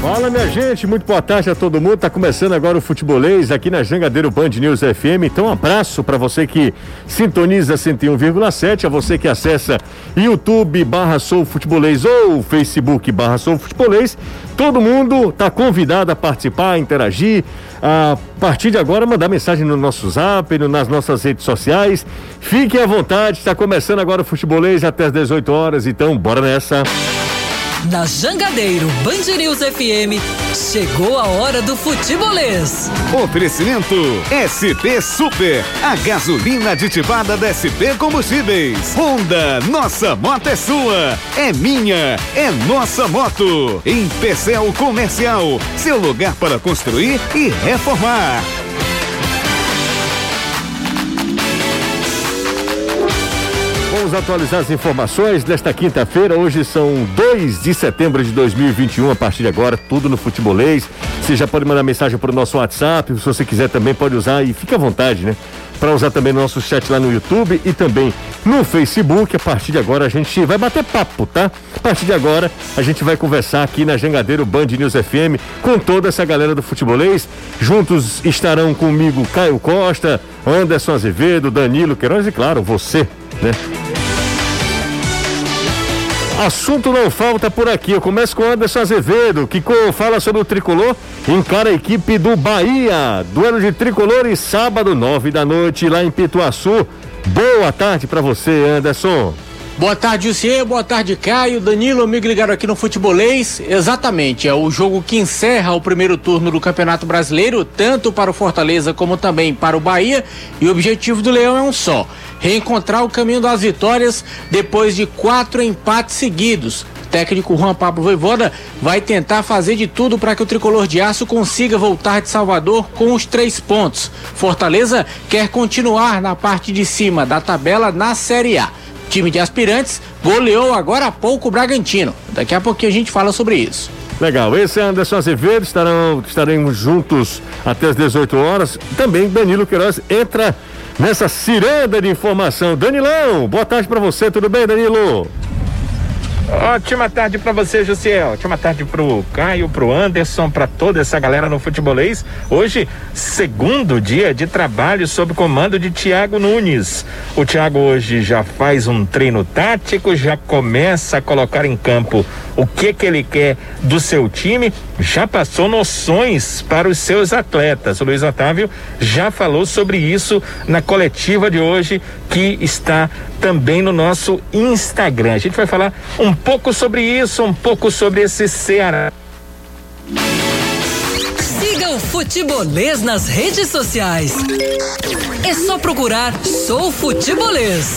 Fala minha gente, muito boa tarde a todo mundo. Tá começando agora o Futebolês aqui na Jangadeiro Band News FM. Então, um abraço para você que sintoniza 101,7, a você que acessa YouTube barra Sou Futebolês ou Facebook barra Sou Futebolês. Todo mundo tá convidado a participar, a interagir, a partir de agora mandar mensagem no nosso zap, nas nossas redes sociais. Fiquem à vontade, está começando agora o Futebolês até as 18 horas, então bora nessa. Na Jangadeiro Band News FM, chegou a hora do futebolês. Oferecimento SP Super, a gasolina aditivada da SP Combustíveis. Honda, nossa moto é sua, é minha, é nossa moto. Em Pecel Comercial, seu lugar para construir e reformar. Vamos atualizar as informações desta quinta-feira. Hoje são 2 de setembro de 2021. A partir de agora, tudo no futebolês. Você já pode mandar mensagem para o nosso WhatsApp. Se você quiser também, pode usar e fica à vontade, né? Para usar também no nosso chat lá no YouTube e também no Facebook. A partir de agora a gente vai bater papo, tá? A partir de agora a gente vai conversar aqui na Jangadeiro Band News FM com toda essa galera do futebolês. Juntos estarão comigo Caio Costa, Anderson Azevedo, Danilo Queiroz e, claro, você, né? Assunto não falta por aqui. Eu começo com Anderson Azevedo, que fala sobre o tricolor. Encara a equipe do Bahia. Duelo de tricolores, sábado, nove da noite, lá em Pituaçu. Boa tarde para você, Anderson. Boa tarde, Lucier. Boa tarde, Caio. Danilo, amigo ligado aqui no Futebolês. Exatamente, é o jogo que encerra o primeiro turno do Campeonato Brasileiro, tanto para o Fortaleza como também para o Bahia. E o objetivo do Leão é um só: reencontrar o caminho das vitórias depois de quatro empates seguidos. O técnico Juan Pablo Voivoda vai tentar fazer de tudo para que o tricolor de aço consiga voltar de Salvador com os três pontos. Fortaleza quer continuar na parte de cima da tabela na Série A. Time de aspirantes goleou agora há pouco o Bragantino. Daqui a pouquinho a gente fala sobre isso. Legal, esse é Anderson Azevedo, estarão, estaremos juntos até as 18 horas. Também Danilo Queiroz entra nessa ciranda de informação. Danilão, boa tarde para você, tudo bem, Danilo? Ótima tarde para você, Jussiel. Ótima tarde pro Caio, pro Anderson, para toda essa galera no futebolês. Hoje, segundo dia de trabalho sob comando de Tiago Nunes. O Tiago hoje já faz um treino tático, já começa a colocar em campo o que que ele quer do seu time, já passou noções para os seus atletas. O Luiz Otávio já falou sobre isso na coletiva de hoje que está também no nosso Instagram. A gente vai falar um pouco sobre isso, um pouco sobre esse Ceará. Siga o Futebolês nas redes sociais. É só procurar Sou Futebolês.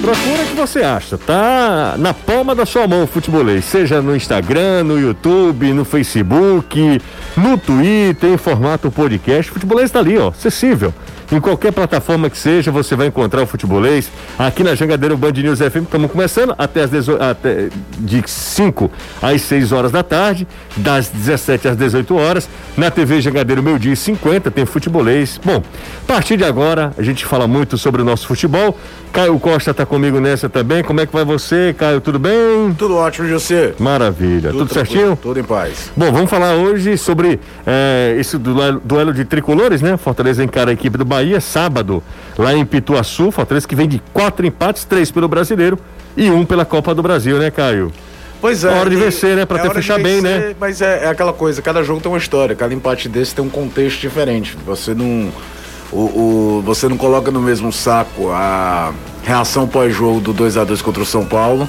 Procura o que você acha, tá na palma da sua mão o futebolês, seja no Instagram, no YouTube, no Facebook, no Twitter, em formato podcast. O futebolês está ali, ó, acessível. Em qualquer plataforma que seja, você vai encontrar o futebolês. Aqui na Jangadeiro Band News FM, estamos começando até as 18, até de 5 às 6 horas da tarde, das 17 às 18 horas. Na TV Jangadeiro Meu Dia 50 tem futebolês. Bom, a partir de agora a gente fala muito sobre o nosso futebol. Caio Costa está comigo nessa também. Como é que vai você, Caio? Tudo bem? Tudo ótimo, José. Maravilha. Tudo, Tudo certinho? Tudo em paz. Bom, vamos falar hoje sobre é, esse duelo, duelo, de tricolores, né? Fortaleza encara a equipe do Bahia sábado, lá em Pituaçu. Fortaleza que vem de quatro empates, três pelo brasileiro e um pela Copa do Brasil, né, Caio? Pois é. É hora de vencer, né? Pra é ter fechar bem, né? Mas é, é, aquela coisa, cada jogo tem uma história, cada empate desse tem um contexto diferente. Você não. O, o você não coloca no mesmo saco a reação pós-jogo do 2 a 2 contra o São Paulo,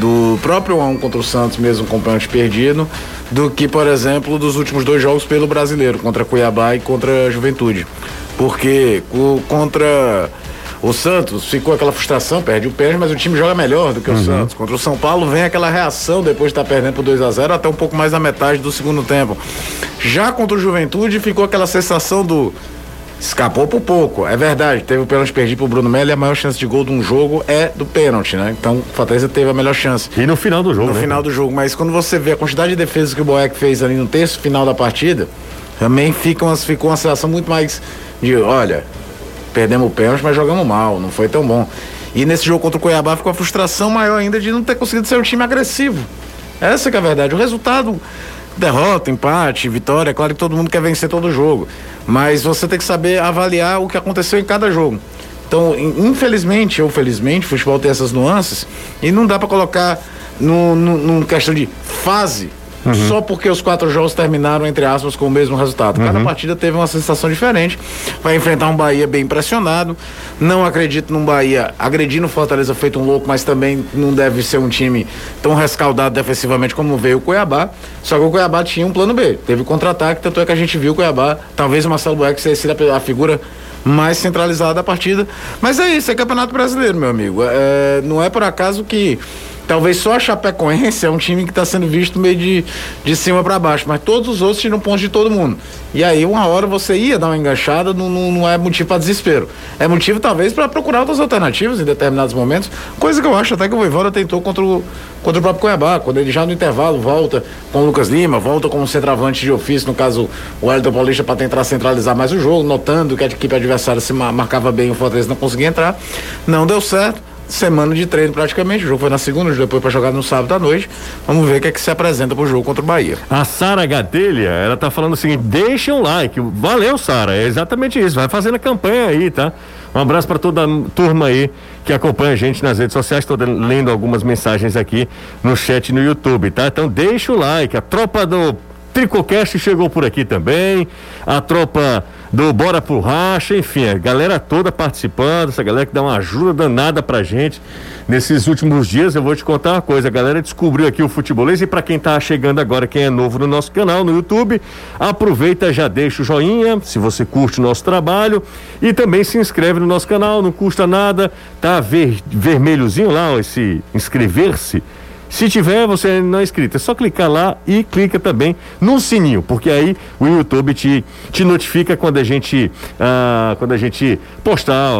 do próprio 1 contra o Santos, mesmo com pênalti perdido, do que, por exemplo, dos últimos dois jogos pelo brasileiro, contra Cuiabá e contra a Juventude. Porque o, contra o Santos ficou aquela frustração, perde o pênalti, mas o time joga melhor do que o uhum. Santos. Contra o São Paulo vem aquela reação depois de estar perdendo por 2 a 0 até um pouco mais da metade do segundo tempo. Já contra o Juventude ficou aquela sensação do escapou por pouco. É verdade, teve o pênalti perdido pro Bruno Melo e a maior chance de gol de um jogo é do pênalti, né? Então o Fortaleza teve a melhor chance. E no final do jogo, No né? final do jogo, mas quando você vê a quantidade de defesas que o Boeck fez ali no terço final da partida, também fica uma, ficou uma sensação muito mais de, olha, perdemos o pênalti, mas jogamos mal, não foi tão bom. E nesse jogo contra o Cuiabá ficou a frustração maior ainda de não ter conseguido ser um time agressivo. Essa que é a verdade. O resultado, derrota, empate, vitória, é claro que todo mundo quer vencer todo jogo. Mas você tem que saber avaliar o que aconteceu em cada jogo. Então, infelizmente ou felizmente, o futebol tem essas nuances e não dá para colocar num, questão de fase Uhum. Só porque os quatro jogos terminaram, entre aspas, com o mesmo resultado. Cada uhum. partida teve uma sensação diferente. Vai enfrentar um Bahia bem pressionado. Não acredito num Bahia agredindo o Fortaleza feito um louco, mas também não deve ser um time tão rescaldado defensivamente como veio o Cuiabá. Só que o Cuiabá tinha um plano B. Teve contra-ataque, tanto é que a gente viu o Cuiabá, talvez o Marcelo Bueck seja a figura mais centralizada da partida. Mas é isso, é Campeonato Brasileiro, meu amigo. É, não é por acaso que Talvez só a Chapecoense é um time que está sendo visto meio de, de cima para baixo, mas todos os outros tiram pontos de todo mundo. E aí, uma hora você ia dar uma enganchada, não, não, não é motivo para desespero. É motivo, talvez, para procurar outras alternativas em determinados momentos, coisa que eu acho até que o Voivoda tentou contra o, contra o próprio Cuiabá, quando ele já no intervalo volta com o Lucas Lima, volta com um centroavante de ofício, no caso o Hélio Paulista, para tentar centralizar mais o jogo, notando que a equipe adversária se marcava bem, o Fortaleza não conseguia entrar. Não deu certo semana de treino praticamente. O jogo foi na segunda, depois para jogar no sábado à noite. Vamos ver o que é que se apresenta pro jogo contra o Bahia. A Sara Gadelha, ela tá falando o seguinte: deixa um like. Valeu, Sara. É exatamente isso. Vai fazendo a campanha aí, tá? Um abraço para toda a turma aí que acompanha a gente nas redes sociais. Estou lendo algumas mensagens aqui no chat no YouTube, tá? Então deixa o like. A tropa do Tricocast chegou por aqui também. A tropa do Bora pro Racha, enfim, a galera toda participando, essa galera que dá uma ajuda danada pra gente. Nesses últimos dias, eu vou te contar uma coisa, a galera descobriu aqui o futebolês e para quem tá chegando agora, quem é novo no nosso canal, no YouTube, aproveita, já deixa o joinha, se você curte o nosso trabalho e também se inscreve no nosso canal, não custa nada, tá ver, vermelhozinho lá, ó, esse inscrever-se se tiver, você não é inscrito, é só clicar lá e clica também no sininho, porque aí o YouTube te, te notifica quando a gente ah, quando a gente postar,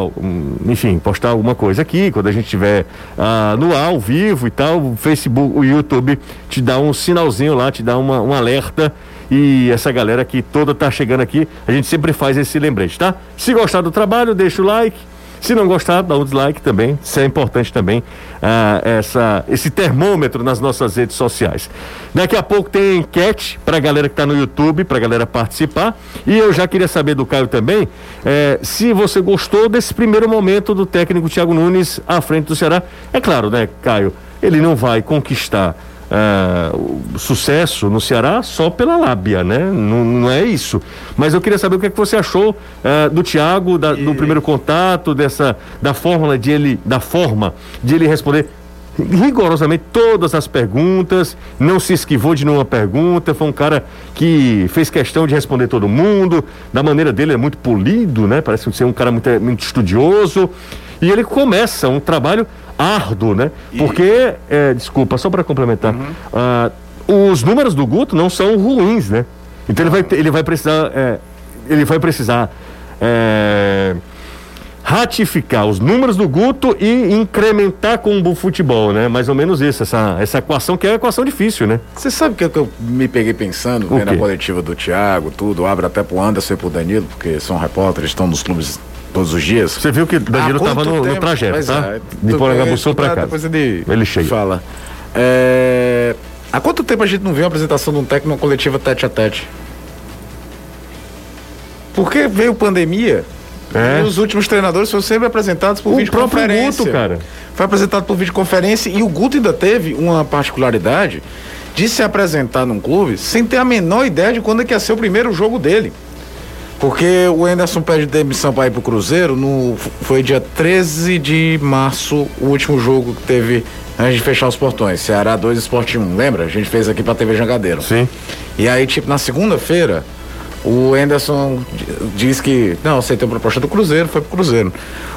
enfim, postar alguma coisa aqui, quando a gente estiver ah, no ar, ao vivo e tal, o Facebook, o YouTube te dá um sinalzinho lá, te dá uma, um alerta e essa galera que toda tá chegando aqui, a gente sempre faz esse lembrete, tá? Se gostar do trabalho, deixa o like se não gostar, dá um dislike também. Isso é importante também, ah, essa, esse termômetro nas nossas redes sociais. Daqui a pouco tem enquete para a galera que está no YouTube, para a galera participar. E eu já queria saber do Caio também, eh, se você gostou desse primeiro momento do técnico Thiago Nunes à frente do Ceará. É claro, né, Caio? Ele não vai conquistar uh, sucesso no Ceará só pela lábia, né? Não, não, é isso. Mas eu queria saber o que, é que você achou uh, do Thiago, da, do primeiro contato, dessa da fórmula de ele, da forma de ele responder rigorosamente todas as perguntas, não se esquivou de nenhuma pergunta, foi um cara que fez questão de responder todo mundo, da maneira dele é muito polido, né? Parece ser um cara muito, muito estudioso. E ele começa um trabalho árduo, né? E... Porque, é, desculpa, só para complementar, uhum. uh, os números do Guto não são ruins, né? Então ele vai, ele vai precisar, é, ele vai precisar é, ratificar os números do Guto e incrementar com o futebol, né? Mais ou menos isso, essa, essa equação que é uma equação difícil, né? Você sabe o que, é que eu me peguei pensando, vendo a coletiva do Thiago, tudo, abre até pro Anderson e pro Danilo, porque são repórteres, estão nos clubes todos os dias. Você viu que Danilo estava no, no, trajeto, tá? É, de Porangabuçu para cá. Depois ele, ele chega. Fala. É... Há quanto tempo a gente não vê uma apresentação de um técnico numa coletiva tete a tete? Porque veio pandemia. É. E os últimos treinadores foram sempre apresentados por o videoconferência. Guto, cara. Foi apresentado por videoconferência e o Guto ainda teve uma particularidade de se apresentar num clube sem ter a menor ideia de quando é que ia ser o primeiro jogo dele. Porque o Anderson pede demissão para ir pro Cruzeiro no foi dia 13 de março, o último jogo que teve antes de fechar os portões. Ceará 2 Esporte 1, lembra? A gente fez aqui pra TV Jangadeiro. Sim. E aí, tipo, na segunda-feira, o Anderson diz que, não, aceitou a proposta do Cruzeiro, foi pro Cruzeiro.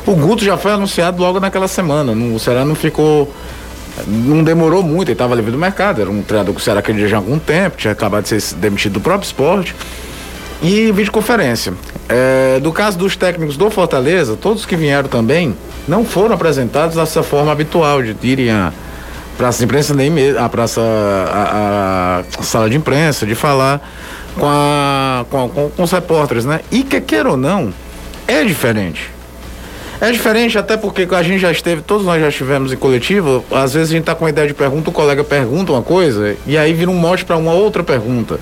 O Guto já foi anunciado logo naquela semana. o Ceará não ficou. Não demorou muito, ele estava livre do mercado. Era um treinador que o Ceará queria já há algum tempo, tinha acabado de ser demitido do próprio esporte e videoconferência. É, do caso dos técnicos do Fortaleza, todos que vieram também não foram apresentados dessa forma habitual de irem a praça de imprensa, nem a praça, a, a, sala de imprensa, de falar com, a, com, com, com os repórteres, né? E que queira ou não, é diferente. É diferente, até porque a gente já esteve, todos nós já estivemos em coletiva, às vezes a gente tá com uma ideia de pergunta, o colega pergunta uma coisa e aí vira um mote para uma outra pergunta.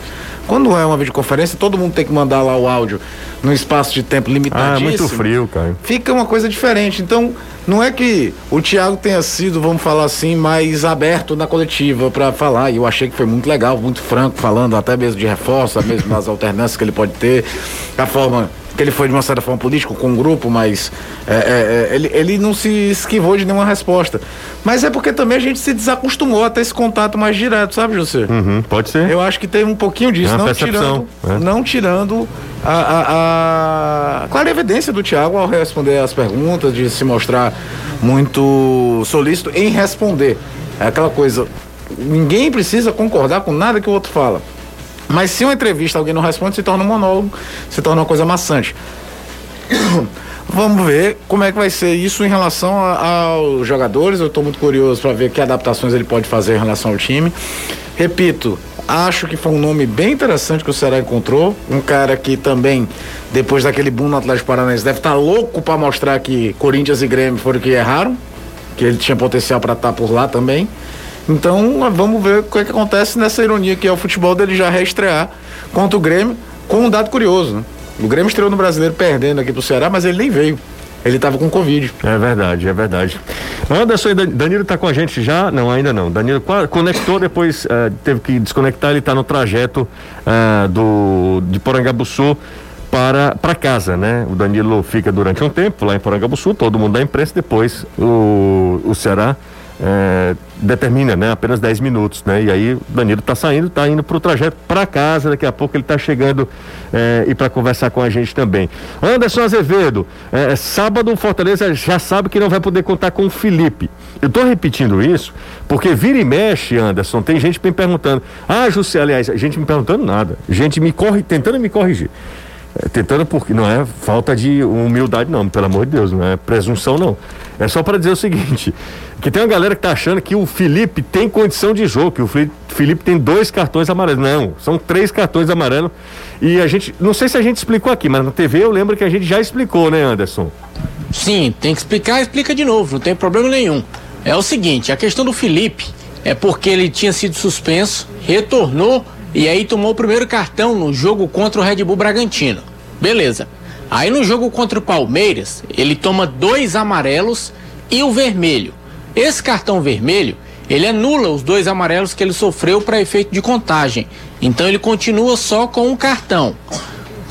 Quando é uma videoconferência, todo mundo tem que mandar lá o áudio num espaço de tempo limitadíssimo. Ah, muito frio, cara. Fica uma coisa diferente. Então, não é que o Thiago tenha sido, vamos falar assim, mais aberto na coletiva para falar. E eu achei que foi muito legal, muito franco, falando até mesmo de reforço, mesmo das alternâncias que ele pode ter, a forma ele foi de uma certa forma político com o um grupo, mas é, é, é, ele, ele não se esquivou de nenhuma resposta. Mas é porque também a gente se desacostumou a ter esse contato mais direto, sabe, José? Uhum, pode ser. Eu acho que tem um pouquinho disso, É uma não tirando, é. não tirando a, a, a clara evidência do Tiago ao responder as perguntas, de se mostrar muito solícito em responder. É aquela coisa, ninguém precisa concordar com nada que o outro fala. Mas se uma entrevista alguém não responde, se torna um monólogo, se torna uma coisa maçante. Vamos ver como é que vai ser isso em relação aos jogadores. Eu estou muito curioso para ver que adaptações ele pode fazer em relação ao time. Repito, acho que foi um nome bem interessante que o Ceará encontrou. Um cara que também, depois daquele boom no Atlético Paranaense, deve estar louco para mostrar que Corinthians e Grêmio foram que erraram, que ele tinha potencial para estar por lá também. Então, vamos ver o que, é que acontece nessa ironia que é o futebol dele já reestrear contra o Grêmio, com um dado curioso, né? O Grêmio estreou no Brasileiro perdendo aqui pro Ceará, mas ele nem veio. Ele estava com Covid. É verdade, é verdade. Anderson e Dan- Danilo tá com a gente já? Não, ainda não. Danilo conectou, depois eh, teve que desconectar, ele está no trajeto eh, do, de Porangabuçu para, para casa, né? O Danilo fica durante um tempo lá em Porangabuçu, todo mundo da imprensa, depois o, o Ceará eh, determina, né? Apenas 10 minutos, né? E aí o Danilo está saindo, está indo para o trajeto para casa, daqui a pouco ele está chegando eh, e para conversar com a gente também. Anderson Azevedo, eh, sábado o Fortaleza já sabe que não vai poder contar com o Felipe. Eu estou repetindo isso porque vira e mexe, Anderson, tem gente me perguntando. Ah, José, aliás, gente me perguntando nada. Gente me corre, tentando me corrigir. É, tentando porque não é falta de humildade não, pelo amor de Deus, não é presunção não. É só para dizer o seguinte, que tem uma galera que tá achando que o Felipe tem condição de jogo, que o Felipe, tem dois cartões amarelos. Não, são três cartões amarelos. E a gente, não sei se a gente explicou aqui, mas na TV eu lembro que a gente já explicou, né, Anderson? Sim, tem que explicar, explica de novo, não tem problema nenhum. É o seguinte, a questão do Felipe é porque ele tinha sido suspenso, retornou e aí tomou o primeiro cartão no jogo contra o Red Bull Bragantino. Beleza. Aí no jogo contra o Palmeiras, ele toma dois amarelos e o vermelho. Esse cartão vermelho, ele anula os dois amarelos que ele sofreu para efeito de contagem. Então ele continua só com um cartão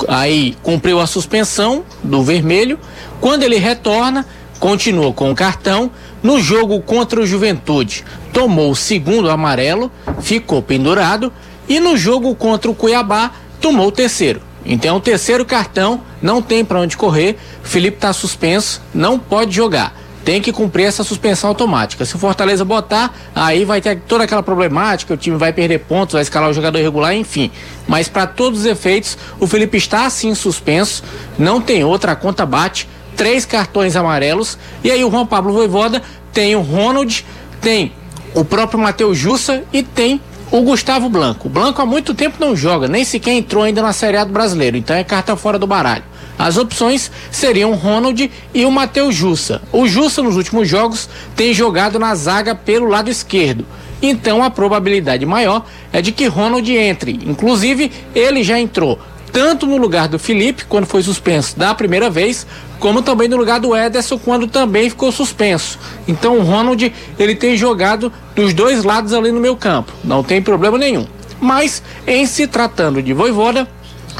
aí cumpriu a suspensão do vermelho. Quando ele retorna, continua com o cartão. No jogo contra o Juventude, tomou o segundo amarelo, ficou pendurado. E no jogo contra o Cuiabá, tomou o terceiro. Então, o terceiro cartão, não tem para onde correr. Felipe está suspenso, não pode jogar tem que cumprir essa suspensão automática. Se o Fortaleza botar, aí vai ter toda aquela problemática, o time vai perder pontos, vai escalar o jogador irregular, enfim. Mas para todos os efeitos, o Felipe está assim suspenso, não tem outra, a conta bate, três cartões amarelos, e aí o Juan Pablo Voivoda tem o Ronald, tem o próprio Matheus Jussa e tem o Gustavo Blanco. O Blanco há muito tempo não joga, nem sequer entrou ainda na Série A do Brasileiro, então é carta fora do baralho. As opções seriam o Ronald e o Matheus Jussa. O Jussa, nos últimos jogos, tem jogado na zaga pelo lado esquerdo. Então a probabilidade maior é de que Ronald entre. Inclusive, ele já entrou tanto no lugar do Felipe, quando foi suspenso da primeira vez, como também no lugar do Ederson, quando também ficou suspenso. Então o Ronald, ele tem jogado dos dois lados ali no meu campo. Não tem problema nenhum. Mas, em se tratando de Voivoda,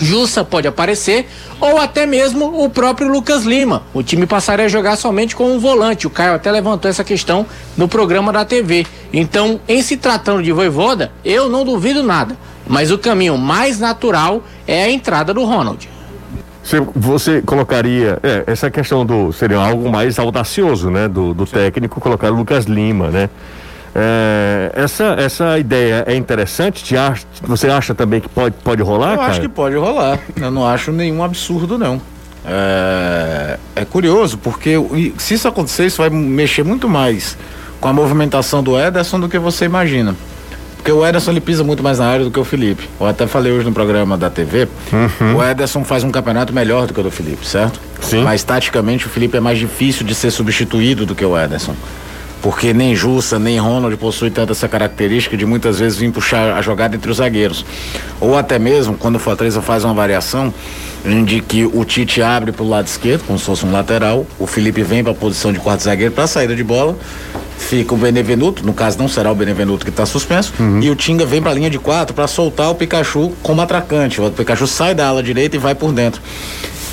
Jussa pode aparecer, ou até mesmo o próprio Lucas Lima. O time passaria a jogar somente com um volante. O Caio até levantou essa questão no programa da TV. Então, em se tratando de Voivoda, eu não duvido nada. Mas o caminho mais natural é a entrada do Ronald. Você, você colocaria, é, essa questão do, seria algo mais audacioso, né, do, do técnico colocar o Lucas Lima, né? É, essa, essa ideia é interessante? Te acha, você acha também que pode, pode rolar, Eu cara? acho que pode rolar. Eu não acho nenhum absurdo, não. É, é curioso, porque se isso acontecer, isso vai mexer muito mais com a movimentação do Ederson do que você imagina. Porque o Ederson ele pisa muito mais na área do que o Felipe. Eu até falei hoje no programa da TV. Uhum. O Ederson faz um campeonato melhor do que o do Felipe, certo? Sim. Mas taticamente o Felipe é mais difícil de ser substituído do que o Ederson. Porque nem Jussa, nem Ronald possui tanta essa característica de muitas vezes vir puxar a jogada entre os zagueiros. Ou até mesmo, quando o Fortaleza faz uma variação, de que o Tite abre para o lado esquerdo, como se fosse um lateral, o Felipe vem para a posição de quarto zagueiro para a saída de bola, fica o Benevenuto, no caso não será o Benevenuto que está suspenso, e o Tinga vem para a linha de quatro para soltar o Pikachu como atracante. O Pikachu sai da ala direita e vai por dentro.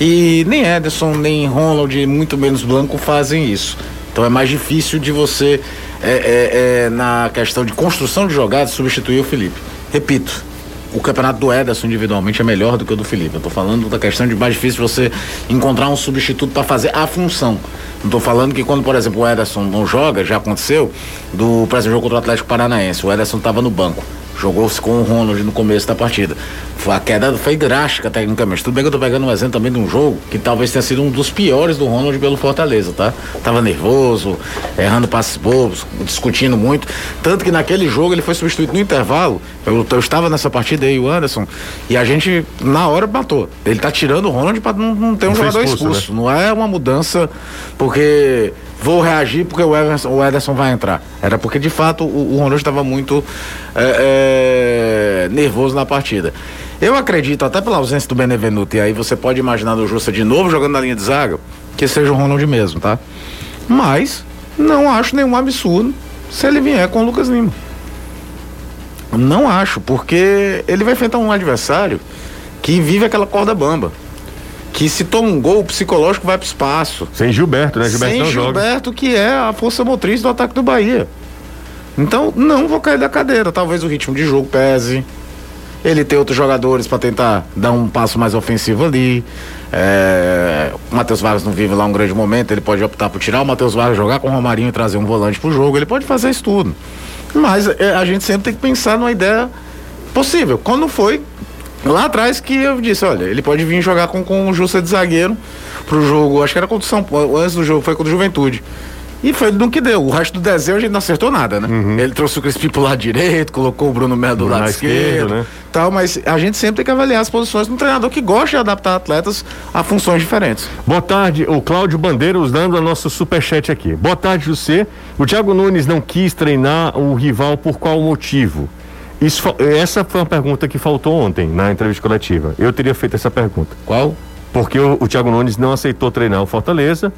E nem Ederson, nem Ronald, muito menos Blanco fazem isso. Então é mais difícil de você, é, é, é, na questão de construção de jogadas, substituir o Felipe. Repito, o campeonato do Ederson individualmente é melhor do que o do Felipe. Eu estou falando da questão de mais difícil você encontrar um substituto para fazer a função. Não estou falando que quando, por exemplo, o Ederson não joga, já aconteceu, do, por exemplo, jogo contra o Atlético Paranaense, o Ederson estava no banco. Jogou-se com o Ronald no começo da partida. A queda foi drástica tecnicamente. Tudo bem que eu tô pegando um exemplo também de um jogo que talvez tenha sido um dos piores do Ronald pelo Fortaleza, tá? Tava nervoso, errando passes bobos, discutindo muito. Tanto que naquele jogo ele foi substituído no intervalo. Eu, eu estava nessa partida aí, o Anderson, e a gente, na hora, matou. Ele tá tirando o Ronald para não, não ter um Não jogador expulso, expulso. Não é uma mudança porque vou reagir porque o Ederson, o Ederson vai entrar. Era porque de fato o, o Ronaldo estava muito é, é, nervoso na partida. Eu acredito, até pela ausência do Benevenuto, e aí você pode imaginar o Justa de novo jogando na linha de zaga, que seja o Ronald mesmo, tá? Mas não acho nenhum absurdo se ele vier com o Lucas Lima. Não acho, porque ele vai enfrentar um adversário que vive aquela corda bamba. Que se toma um gol, o psicológico vai pro espaço. Sem Gilberto, né? Gilberto Sem não joga. Gilberto, que é a força motriz do ataque do Bahia. Então, não vou cair da cadeira. Talvez o ritmo de jogo pese. Ele tem outros jogadores para tentar dar um passo mais ofensivo ali. É, o Matheus Vargas não vive lá um grande momento. Ele pode optar por tirar o Matheus Vargas, jogar com o Romarinho e trazer um volante pro jogo. Ele pode fazer isso tudo. Mas é, a gente sempre tem que pensar numa ideia possível. Quando foi lá atrás que eu disse, olha, ele pode vir jogar com, com o Justa de zagueiro pro jogo, acho que era contra o São Paulo, antes do jogo foi contra o Juventude. E foi no que deu. O resto do desenho a gente não acertou nada, né? Ele trouxe o Crispim pro lado direito, colocou o Bruno Melo do lado esquerdo, esquerda, né? tal, mas a gente sempre tem que avaliar as posições de um treinador que gosta de adaptar atletas a funções diferentes. Boa tarde, o Cláudio Bandeiros dando a nosso superchat aqui. Boa tarde, José. O Thiago Nunes não quis treinar o rival por qual motivo? Isso, essa foi uma pergunta que faltou ontem na entrevista coletiva. Eu teria feito essa pergunta. Qual? Porque o, o Thiago Nunes não aceitou treinar o Fortaleza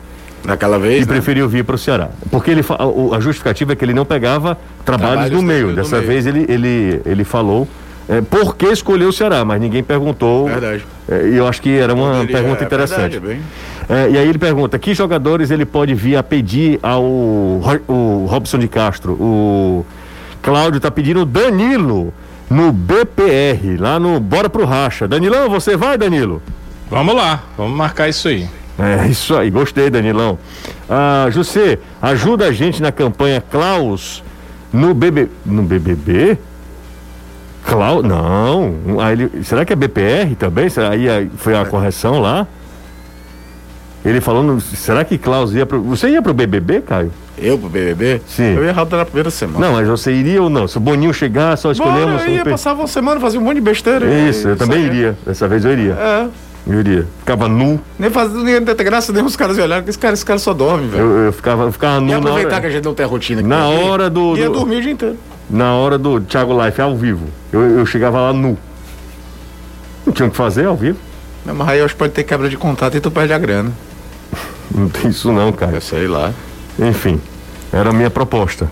Daquela e vez, né? preferiu vir para o Ceará. Porque ele o- a justificativa é que ele não pegava trabalhos, Trabalhos do- meio. do Dessa meio. vez ele, ele, ele falou é, por que escolheu o Ceará, mas ninguém perguntou. Verdade. É, E eu acho que era uma Poderia- pergunta é interessante. verdade, bem. É, e aí ele pergunta: que jogadores ele pode vir a pedir ao o Robson de Castro? O Cláudio tá pedindo Danilo no BPR, lá no Bora pro Racha. Danilão, você vai, Danilo? Vamos lá, vamos marcar isso aí. É isso aí, gostei, Danilão. Ah, José, ajuda a gente na campanha Klaus no BB. No BBB? Klaus? Não. Aí ele- será que é BPR também? Será- Aí aí foi a correção lá? Ele falando, será que Klaus ia pro. Você ia pro BBB, Caio? Eu pro BBB? Sim. Eu ia errado na primeira semana. Não, mas você iria ou não? Se o Boninho chegar, só escolhemos. Bora, eu ia um passar uma semana, fazer um monte de besteira. Isso, eu também iria. Dessa vez eu iria. É. Eu iria. Ficava nu. Nem fazendo nem ia ter graça, nem os caras iam olhar, que esse cara, esse cara só dorme, velho. Eu, eu ficava, eu ficava nu E na aproveitar hora, que a gente não tem a rotina aqui. na aqui, hora do. Ia do- dormir o dia inteiro. na hora do Thiago Life ao vivo. Eu, eu chegava lá nu. Não tinha o que fazer ao vivo. Não, mas aí eu acho que pode ter quebra de contato e tu perde a grana. Não tem isso não, cara. Eu sei lá. Enfim, era a minha proposta.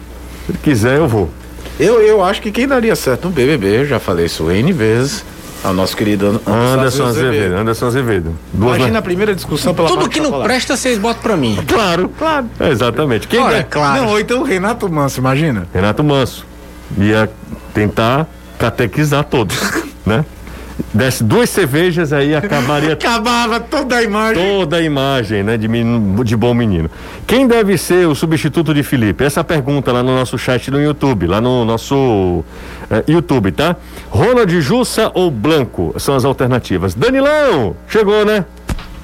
Se ele quiser, eu vou. Eu, eu acho que quem daria certo no BBB, eu já falei isso N vezes, é o nosso querido Anderson Azevedo. Anderson Azevedo. Duas Imagina na- a primeira discussão pela Tudo que não chocolate. presta, vocês botam pra mim. Claro, claro. exatamente. Quem Ora, der- claro. Não, ou então o Renato Manso, imagina. Renato Manso. Ia tentar catequizar todos, né? Desce duas cervejas aí acabaria Acabava toda a imagem. toda a imagem, né, de, menino- de bom menino. Quem deve ser o substituto de Felipe? Essa pergunta lá no nosso chat no YouTube, lá no nosso eh, YouTube, tá? Ronald Jussa ou Blanco são as alternativas. Danilão, chegou, né?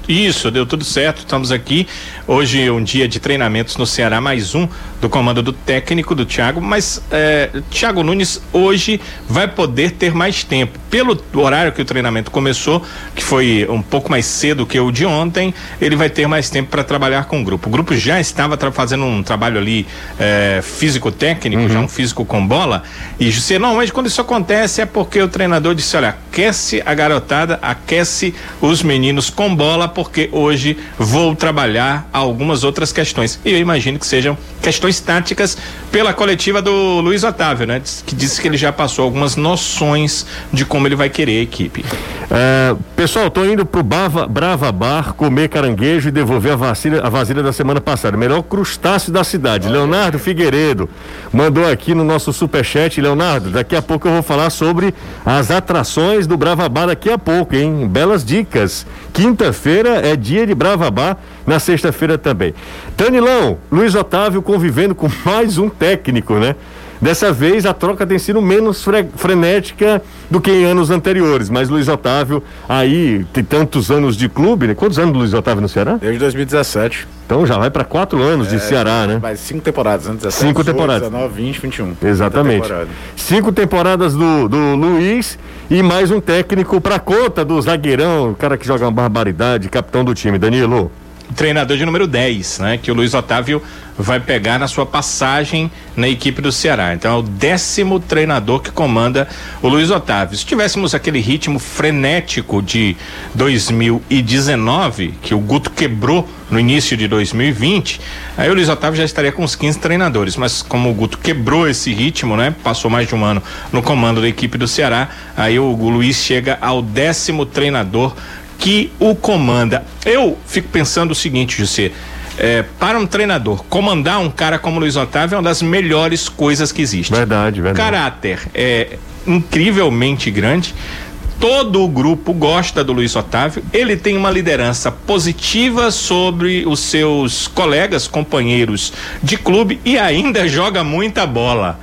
Isso, deu tudo certo, estamos aqui. Hoje é um dia de treinamentos no Ceará, mais um do comando do técnico do Thiago, mas é, Thiago Nunes hoje vai poder ter mais tempo. Pelo horário que o treinamento começou, que foi um pouco mais cedo que o de ontem, ele vai ter mais tempo para trabalhar com o grupo. O grupo já estava fazendo um trabalho ali é, físico-técnico, uhum. já um físico com bola, e você normalmente quando isso acontece é porque o treinador disse: olha, aquece a garotada, aquece os meninos com bola, porque hoje vou trabalhar algumas outras questões. E eu imagino que sejam questões táticas pela coletiva do Luiz Otávio, né? Que disse que ele já passou algumas noções de como ele vai querer a equipe. É, pessoal, tô indo pro Bava, Brava Bar comer caranguejo e devolver a vacina, a vacina da semana passada. Melhor crustáceo da cidade. Leonardo Figueiredo mandou aqui no nosso superchat. Leonardo, daqui a pouco eu vou falar sobre as atrações do Brava Bar daqui a pouco, hein? Belas dicas. Quinta-feira é dia de Brava Bar, na sexta-feira também. Danilão, Luiz Otávio convivendo com mais um técnico, né? Dessa vez a troca tem sido menos fre frenética do que em anos anteriores, mas Luiz Otávio aí tem tantos anos de clube, né? Quantos anos Luiz Otávio no Ceará? Desde 2017. Então já vai para quatro anos é, de Ceará, né? Mais cinco temporadas, né? 17, cinco 18, temporadas. 19, 20, 21. Exatamente. Temporada. Cinco temporadas do, do Luiz e mais um técnico para conta do zagueirão, o cara que joga uma barbaridade, capitão do time, Danilo treinador de número 10, né? Que o Luiz Otávio vai pegar na sua passagem na equipe do Ceará. Então é o décimo treinador que comanda o Luiz Otávio. Se tivéssemos aquele ritmo frenético de 2019, que o Guto quebrou no início de 2020, aí o Luiz Otávio já estaria com uns 15 treinadores. Mas como o Guto quebrou esse ritmo, né? Passou mais de um ano no comando da equipe do Ceará, aí o Luiz chega ao décimo treinador que o comanda. Eu fico pensando o seguinte, José. É, para um treinador, comandar um cara como Luiz Otávio é uma das melhores coisas que existe. Verdade, verdade. Caráter é incrivelmente grande. Todo o grupo gosta do Luiz Otávio. Ele tem uma liderança positiva sobre os seus colegas, companheiros de clube e ainda joga muita bola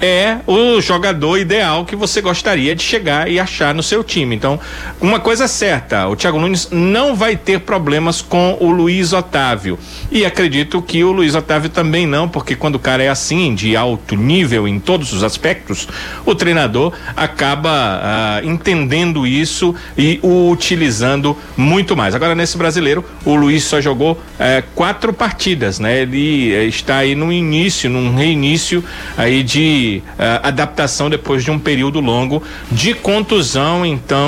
é o jogador ideal que você gostaria de chegar e achar no seu time. Então, uma coisa é certa, o Thiago Nunes não vai ter problemas com o Luiz Otávio. E acredito que o Luiz Otávio também não, porque quando o cara é assim, de alto nível em todos os aspectos, o treinador acaba ah, entendendo isso e o utilizando muito mais. Agora, nesse brasileiro, o Luiz só jogou eh, quatro partidas, né? Ele eh, está aí no início, num reinício aí de uh, adaptação depois de um período longo de contusão, então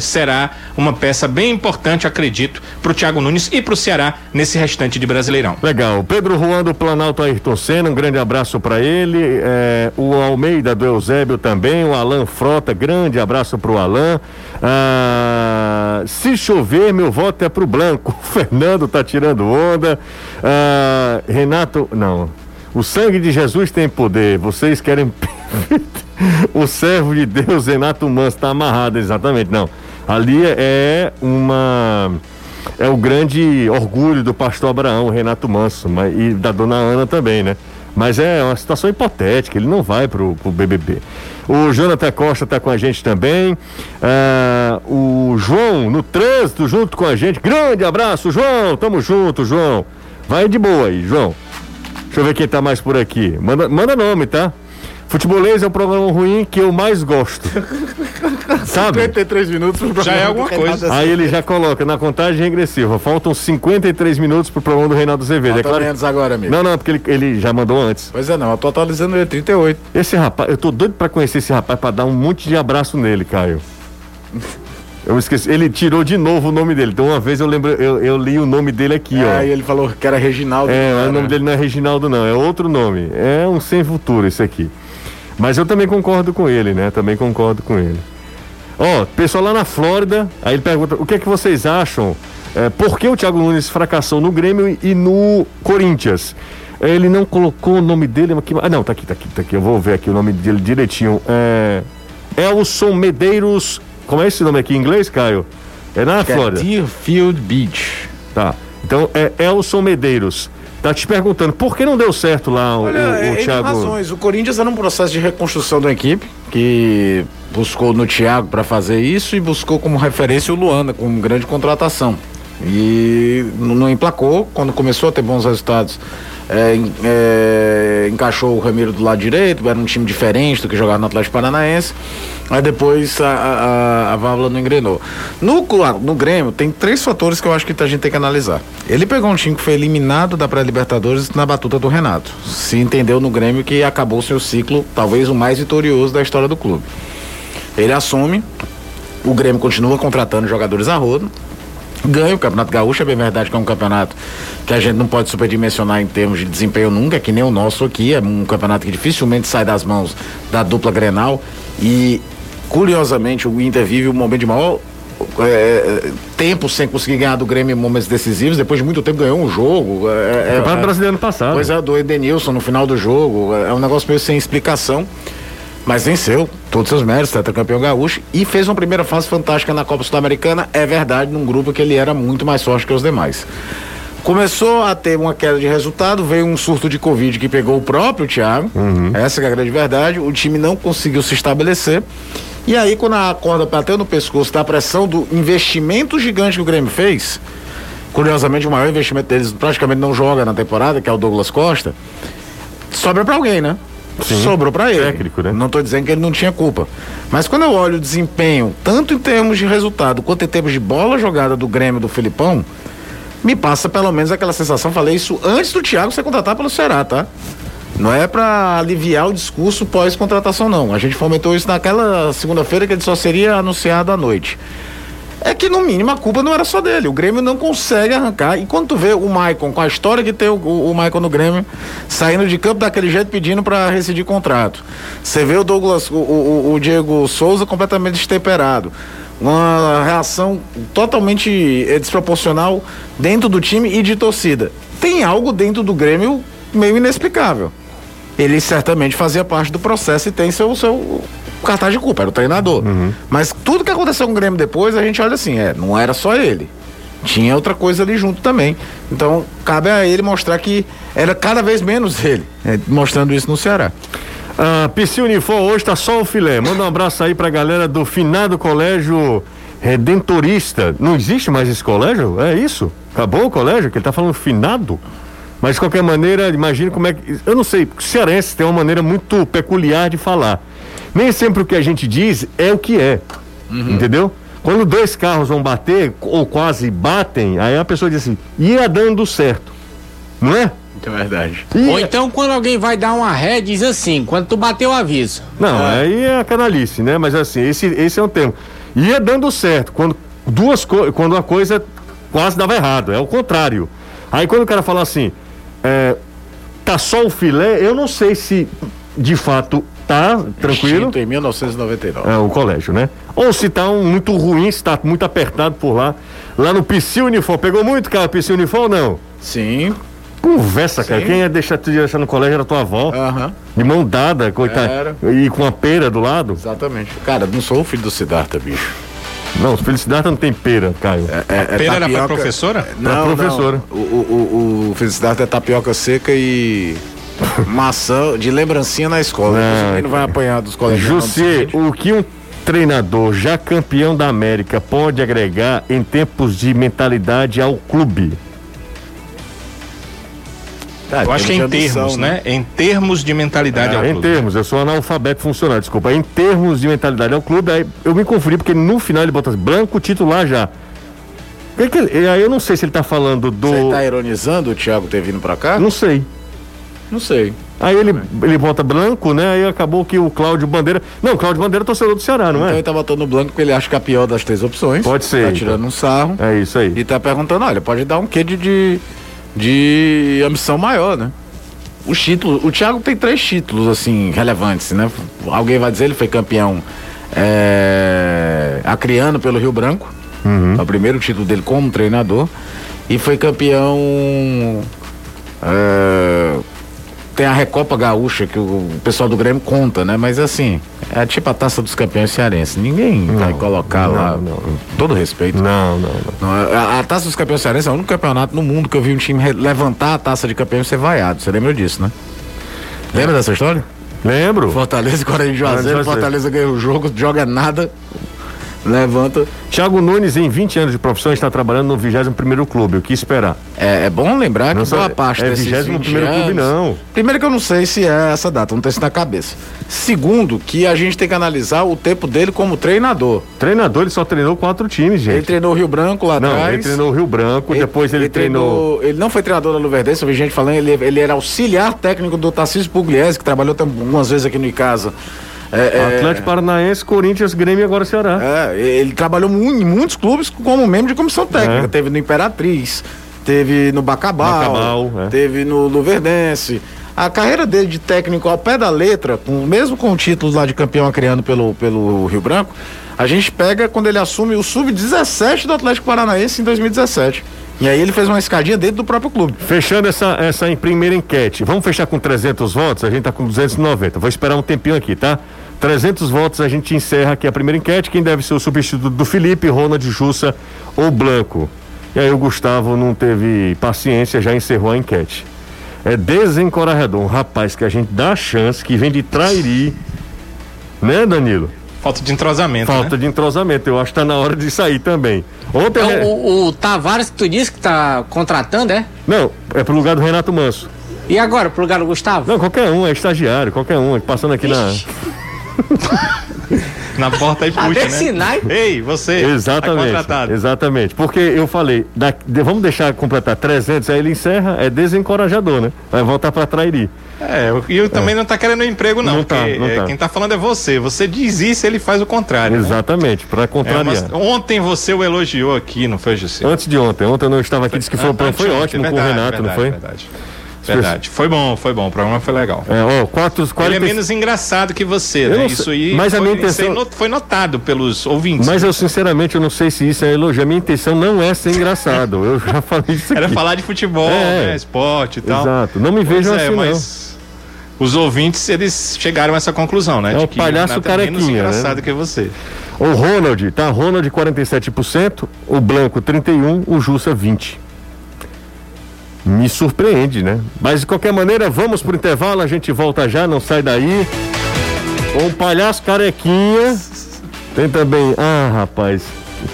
será uma peça bem importante, acredito, para o Thiago Nunes e para o Ceará nesse restante de Brasileirão. Legal. Pedro Juan do Planalto Ayrton Senna, um grande abraço para ele. O Almeida do Eusébio também, o Alan Frota, grande abraço para o Alan. Ah, se chover, meu voto é pro Blanco. O Fernando tá tirando onda. Ah, Renato, não. O sangue de Jesus tem poder. Vocês querem. o servo de Deus, Renato Manso, está amarrado, exatamente. Não. Ali é uma. É o grande orgulho do pastor Abraão, Renato Manso, e da dona Ana também, né? Mas é uma situação hipotética, ele não vai pro, pro BBB. O Jonathan Costa está com a gente também. Ah, o João, no trânsito, junto com a gente. Grande abraço, João. Tamo junto, João. Vai de boa aí, João. Deixa eu ver quem tá mais por aqui. Manda, manda nome, tá? Futebolês é o programa ruim que eu mais gosto. Sabe? 53 minutos pro programa Já é alguma coisa. Aí ele já coloca na contagem regressiva. Faltam 53 minutos pro programa do Reinaldo Azevedo. Falta é claro... menos agora, amigo. Não, não, porque ele, ele já mandou antes. Pois é, não. Eu tô atualizando ele, 38. Esse rapaz, eu tô doido pra conhecer esse rapaz pra dar um monte de abraço nele, Caio. Eu esqueci, ele tirou de novo o nome dele. Então uma vez eu lembro, eu, eu li o nome dele aqui, é, ó. Aí ele falou que era Reginaldo. É, o nome dele não é Reginaldo não, é outro nome. É um sem futuro esse aqui. Mas eu também concordo com ele, né? Também concordo com ele. Ó, pessoal lá na Flórida, aí ele pergunta, o que é que vocês acham? É, por que o Thiago Nunes fracassou no Grêmio e no Corinthians? Ele não colocou o nome dele aqui. Ah, não, tá aqui, tá aqui, tá aqui. Eu vou ver aqui o nome dele direitinho. É. Elson Medeiros como é esse nome aqui em inglês, Caio? É na Flórida. Deerfield Beach. Tá. Então é Elson Medeiros. Tá te perguntando por que não deu certo lá o, Olha, o, o é, Thiago. razões. O Corinthians está num processo de reconstrução da equipe que buscou no Thiago para fazer isso e buscou como referência o Luanda como grande contratação. E não emplacou. Quando começou a ter bons resultados, é, é, encaixou o Ramiro do lado direito, era um time diferente do que jogava no Atlético Paranaense. Aí depois a, a, a- válvula não engrenou. No, no Grêmio, tem três fatores que eu acho que a gente tem que analisar. Ele pegou um time que foi eliminado da pré-Libertadores na batuta do Renato. Se entendeu no Grêmio que acabou seu ciclo, talvez o mais vitorioso da história do clube. Ele assume, o Grêmio continua contratando jogadores a rodo, ganha o Campeonato Gaúcho, é bem verdade que é um campeonato que a gente não pode superdimensionar em termos de desempenho nunca, que nem o nosso aqui, é um campeonato que dificilmente sai das mãos da dupla Grenal e curiosamente o Inter vive um momento de maior é, tempo sem conseguir ganhar do Grêmio em momentos decisivos, depois de muito tempo ganhou um jogo. É, é, é- Brasileiro ano passado. Pois é, do Edenilson no final do jogo. É um negócio meio sem explicação. Mas venceu todos os seus méritos, tetracampeão gaúcho, e fez uma primeira fase fantástica na Copa Sul-Americana, é verdade, num grupo que ele era muito mais forte que os demais. Começou a ter uma queda de resultado, veio um surto de Covid que pegou o próprio Thiago, essa que é a grande verdade, o time não conseguiu se estabelecer. E aí, quando a corda bateu no pescoço da pressão do investimento gigante que o Grêmio fez, curiosamente o maior investimento deles praticamente não joga na temporada, que é o Douglas Costa, sobra pra alguém, né? Sobrou pra ele. Técnico, né? Não tô dizendo que ele não tinha culpa. Mas quando eu olho o desempenho, tanto em termos de resultado quanto em termos de bola jogada do Grêmio do Filipão, me passa pelo menos aquela sensação, falei isso antes do Thiago ser contratado pelo Ceará, tá? Não é pra aliviar o discurso pós-contratação, não. A gente fomentou isso naquela segunda-feira que ele só seria anunciado à noite. É que no mínimo a culpa não era só dele. O Grêmio não consegue arrancar. E quando tu vê o Maicon, com a história que tem o, o, Maicon no Grêmio, saindo de campo daquele jeito pedindo para rescindir contrato. Você vê o Douglas, o, o, o Diego Souza completamente destemperado. Uma reação totalmente eh, desproporcional dentro do time e de torcida. Tem algo dentro do Grêmio meio inexplicável. Ele certamente fazia parte do processo e tem seu, seu cartaz de culpa, era o treinador. Mas tudo que aconteceu com o Grêmio depois, a gente olha assim, é, não era só ele. Tinha outra coisa ali junto também. Então, cabe a ele mostrar que era cada vez menos ele, é, mostrando isso no Ceará. A PC Unifor hoje tá só o filé. Manda um abraço aí pra galera do finado colégio Redentorista. Não existe mais esse colégio? É isso? Acabou o colégio? Que ele tá falando finado? Mas de qualquer maneira, imagine como é que. Eu não sei, o cearense tem uma maneira muito peculiar de falar. Nem sempre o que a gente diz é o que é. Entendeu? Quando dois carros vão bater, ou quase batem, aí a pessoa diz assim, ia dando certo. Não é? É verdade. Ia- Ou então quando alguém vai dar uma ré, diz assim, quando tu bateu o aviso. Não, aí é a canalice, né? Mas assim, esse, esse é um termo. Ia dando certo quando duas co quando a coisa quase dava errado, é o contrário. Aí quando o cara fala assim, é, tá só o filé, eu não sei se de fato tá tranquilo. Extinto em 1999. É, o colégio, né? Ou se tá um, muito ruim, se tá muito apertado por lá. Lá no PC Uniform, pegou muito, cara, PC Uniform ou não? Sim. Conversa, cara. Sim. Quem ia deixar te deixar no colégio era tua avó. Aham. De mão dada, coitada. E com a pera do lado. Exatamente. Cara, não sou o filho do Siddhartha, bicho. Não, Felicidade não tem pera, Caio. É, é Pera era pra tapioca- professora? Não, Pra professora. Não. O, o, o, o Felicidade é tapioca seca e maçã de lembrancinha na escola. Não. Ele não vai apanhar dos colegas. José, o que um treinador já campeão da América pode agregar em tempos de mentalidade ao clube? Eu acho que é em termos, né? Em termos de mentalidade ao Ah, em clube. termos, eu sou analfabeto funcionário, desculpa. Em termos de mentalidade ao clube, aí eu me confundi porque no final ele bota assim, branco titular já. Aí eu não sei se ele tá falando do. Você tá ironizando o Thiago ter vindo pra cá? Não sei. Não sei. Aí ele, ele bota branco, né? Aí acabou que o Cláudio Bandeira. Não, o Cláudio Bandeira é torcedor do Ceará, não Então é? ele tá botando branco porque ele acha que é a pior das três opções. Pode ser, Tá então. tirando um sarro. É isso aí. E tá perguntando, olha, pode dar um quê de, de, de ambição maior, né? Os títulos, o Thiago tem três títulos, assim, relevantes, né? Alguém vai dizer, ele foi campeão é, acriano pelo Rio Branco. É o primeiro título dele como treinador. E foi campeão. é, tem a Recopa Gaúcha que o pessoal do Grêmio conta, né? Mas assim, é tipo a taça dos campeões cearenses. Ninguém vai colocar não, lá. não. Todo respeito. Não, não, não. Não, a, a taça dos campeões cearenses é o único campeonato no mundo que eu vi um time levantar a taça de campeão e ser vaiado. Você lembra disso, né? Lembra dessa história? Lembro. Fortaleza e de Juazeiro, Juazeiro. Fortaleza ganha o jogo, joga nada. Levanta. Thiago Nunes, em 20 anos de profissão, está trabalhando no 21 clube. O que esperar? É, é bom lembrar Não que boa parte é desses 21º 20 clube, não. Primeiro que eu não sei se é essa data, não tem isso na cabeça. Segundo, que a gente tem que analisar o tempo dele como treinador. Treinador, ele só treinou quatro times, gente. Ele treinou o Rio Branco lá Não, atrás. ele treinou o Rio Branco, depois ele, treinou. Ele não foi treinador da Luverdense, eu vi gente falando, ele, ele era auxiliar técnico do Tarcísio Pugliese, que trabalhou algumas vezes aqui no Icasa. É, é, Atlético Paranaense, Corinthians, Grêmio e agora Ceará. É, ele trabalhou em muitos clubes como membro de comissão técnica. É. Teve no Imperatriz, teve no Bacabal, Bacabal, é. teve no Luverdense. A carreira dele de técnico ao pé da letra, com, mesmo com o título lá de campeão criando pelo, pelo Rio Branco, a gente pega quando ele assume o sub-17 do Atlético Paranaense em 2017. E aí ele fez uma escadinha dentro do próprio clube. Fechando essa, essa em primeira enquete. Vamos fechar com 300 votos? A gente tá com 290. Vou esperar um tempinho aqui, tá? 300 votos, a gente encerra aqui a primeira enquete. Quem deve ser o substituto do Felipe, Ronald Jussa ou Blanco? E aí o Gustavo não teve paciência, já encerrou a enquete. É desencorajador. Um rapaz que a gente dá chance, que vem de Trairi. Né, Danilo? Falta de entrosamento. Falta né? de entrosamento. Eu acho que tá na hora de sair também. Ontem. É né? o, o Tavares que tu disse que tá contratando, é? Não, é pro lugar do Renato Manso. E agora, pro lugar do Gustavo? Não, qualquer um, é estagiário, qualquer um, passando aqui na. Na porta e puxa, Até né? Sinai. Ei, você. Tá Exatamente. contratado. exatamente. Porque eu falei, da- de- vamos deixar completar 300, aí ele encerra, é desencorajador, né? Vai voltar pra Trairi. É, eu- e eu também não tá querendo emprego, não. Não tá, porque, não é, tá. Quem tá falando é você. Você diz isso, ele faz o contrário. né? Exatamente, pra É, contrariar. mas ontem você o elogiou aqui, não foi, José? Antes de ontem, ontem eu não estava aqui, disse que foi, Ah, foi ótimo com o verdade, Renato, não verdade, foi? Verdade. Verdade. Foi bom, foi bom. O programa foi legal. É, ó, quatro, Ele é 40, menos engraçado que você, né? não Isso aí mas a foi, minha isso aí intenção- foi notado pelos ouvintes. Mas eu sinceramente eu não sei se isso é elogio. A minha intenção não é ser engraçado. Eu já falei isso aqui. Era falar de futebol, É. né? Esporte e tal. Exato. Não me vejam é, assim, mas os ouvintes, eles chegaram a essa conclusão, né? É de o que palhaço Renato é menos carequinha, né? engraçado que você. não. O Ronald, tá? Ronald 47%, o Blanco 31%, o Jussa 20%. Me surpreende, né? Mas de qualquer maneira, vamos pro intervalo, a gente volta já, não sai daí. Com o palhaço carequinha. Tem também. Ah, rapaz.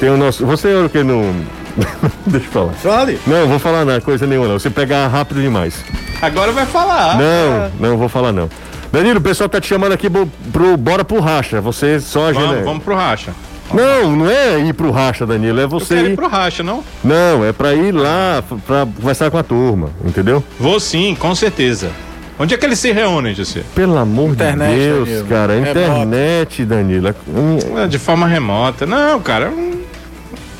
Tem o nosso. Você é o que não. Deixa eu falar. Fale. Não, vou falar nada, coisa nenhuma não. Você pegar rápido demais. Agora vai falar. Não, não vou falar não. Danilo, o pessoal tá te chamando aqui pro, pro Bora pro Racha. Você só. Vamos, vamos pro racha. Não, não é ir pro Racha, Danilo. É Eu você quero ir. ir pro racha, não? Não, é pra ir lá pra conversar com a turma, entendeu? Vou sim, com certeza. Onde é que eles se reúnem, José? Pelo amor Internet, de Deus, Danilo. cara. Remota. Internet, Danilo. é- hum, É, De forma remota. Não, cara. hum,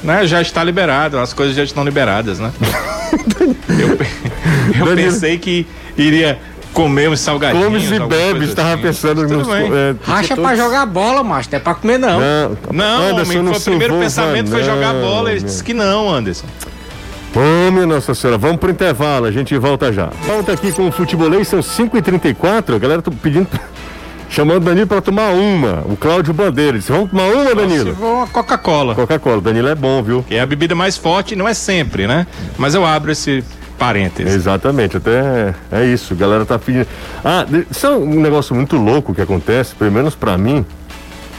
Né, já está liberado, as coisas já estão liberadas, né? eu eu pensei que iria comer uns salgadinhos. Comes e alguma bebes, coisa tava assim. pensando Tudo nos. bem. é, Racha pra jogar bola, macho. Não é pra comer, não. não, Não, Anderson, homem, não foi o primeiro envolva, pensamento foi jogar não, bola. Ele meu. disse que não, Anderson. Ô, minha Nossa Senhora, vamos pro intervalo, a gente volta já. Volta aqui com o futebolês, são 5h34, a galera tá pedindo, chamando o Danilo pra tomar uma. O Cláudio Bandeira disse, vamos tomar uma, Danilo? for uma Coca-Cola, Coca-Cola, Danilo é bom, viu? que é a bebida mais forte, não é sempre, né? Mas eu abro esse parênteses. Exatamente, até é isso, a galera tá pedindo. Ah, isso é um negócio muito louco que acontece, pelo menos pra mim.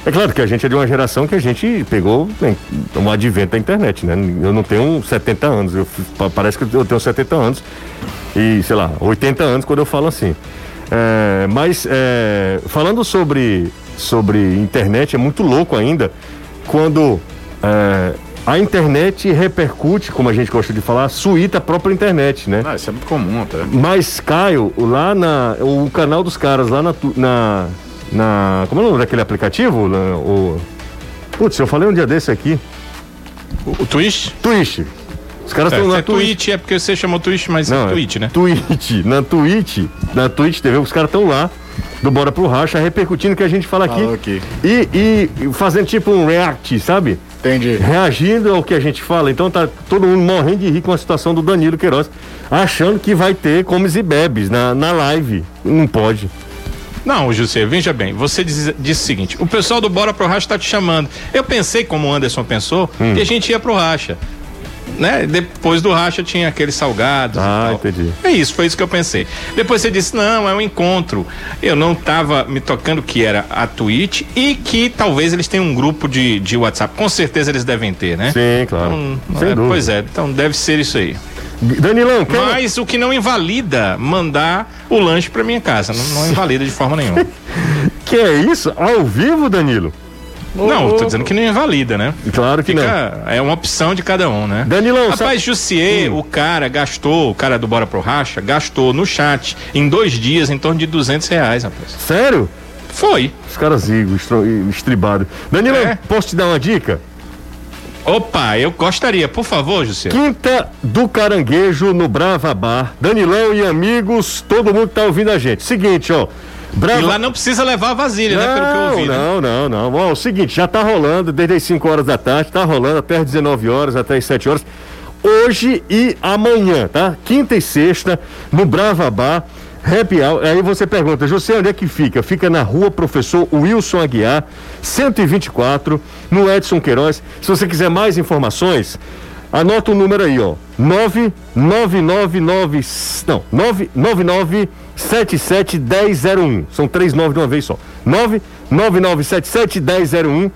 É claro que a gente é de uma geração que a gente pegou né, um advento da internet, né? Eu não tenho 70 anos, eu, pa- parece que eu tenho 70 anos e, sei lá, 80 anos quando eu falo assim. É, mas é, falando sobre, sobre internet, é muito louco ainda quando é, a internet repercute, como a gente gosta de falar, suíta a própria internet, né? Ah, isso é muito comum até. Mas, Caio, lá na. O canal dos caras lá na. na, na como é o nome daquele aplicativo? Na- o, putz, eu falei um dia desse aqui. O, o Twitch? Twitch. Os caras É, estão se na é Twitch, é porque você chamou Twitch, mas Não, é Twitch, né? Twitch. Na Twitch. Na Twitch TV, os caras estão lá. Do Bora pro Racha, repercutindo o que a gente fala aqui. Falou aqui. E, e fazendo tipo um react, sabe? Entendi. reagindo ao que a gente fala. Então tá todo mundo morrendo de rir com a situação do Danilo Queiroz, achando que vai ter comes e bebes na, na live. Não pode. Não, José, veja bem, você diz- disse o seguinte: o pessoal do Bora pro Racha tá te chamando. Eu pensei, como o Anderson pensou, Hum. que a gente ia pro Racha. Né? Depois do racha tinha aqueles salgados. Ah, e tal. entendi. É isso, foi isso que eu pensei. Depois você disse, não, é um encontro. Eu não tava me tocando que era a Twitch e que talvez eles tenham um grupo de, de WhatsApp. Com certeza eles devem ter, né? Sim, claro. Então, é, pois é, então deve ser isso aí. Danilão, quer... Mas o que não invalida mandar o lanche pra minha casa. Não, não invalida de forma nenhuma. que é isso? Ao vivo, Danilo? Não, tô dizendo que não invalida, né? Claro que não. Fica, é uma opção de cada um, né? Danilão, Rapaz, Jussier, o cara gastou, o cara do Bora Pro Racha, gastou no chat em dois dias em torno de 200 reais, rapaz. Sério? Foi. Os caras igos, estribados. Danilão, É. posso te dar uma dica? Opa, eu gostaria, por favor, Jussier. Quinta do Caranguejo no Brava Bar. Danilão e amigos, todo mundo que tá ouvindo a gente. Seguinte, ó. Brava... E lá não precisa levar a vasilha, né? Pelo que eu ouvi. né? Não, não, não. Ó, o seguinte, já tá rolando desde as 5 horas da tarde, tá rolando até as 19 horas, até as 7 horas. Hoje e amanhã, tá? Quinta e sexta, no Brava Bar. Happy Hour. Aí você pergunta, José, onde é que fica? Fica na rua Professor Wilson Aguiar, 124, no Edson Queiroz. Se você quiser mais informações, anota o número aí, ó. 9999. Não, 999 77 1001. São três nove de uma vez só. 99977 1001.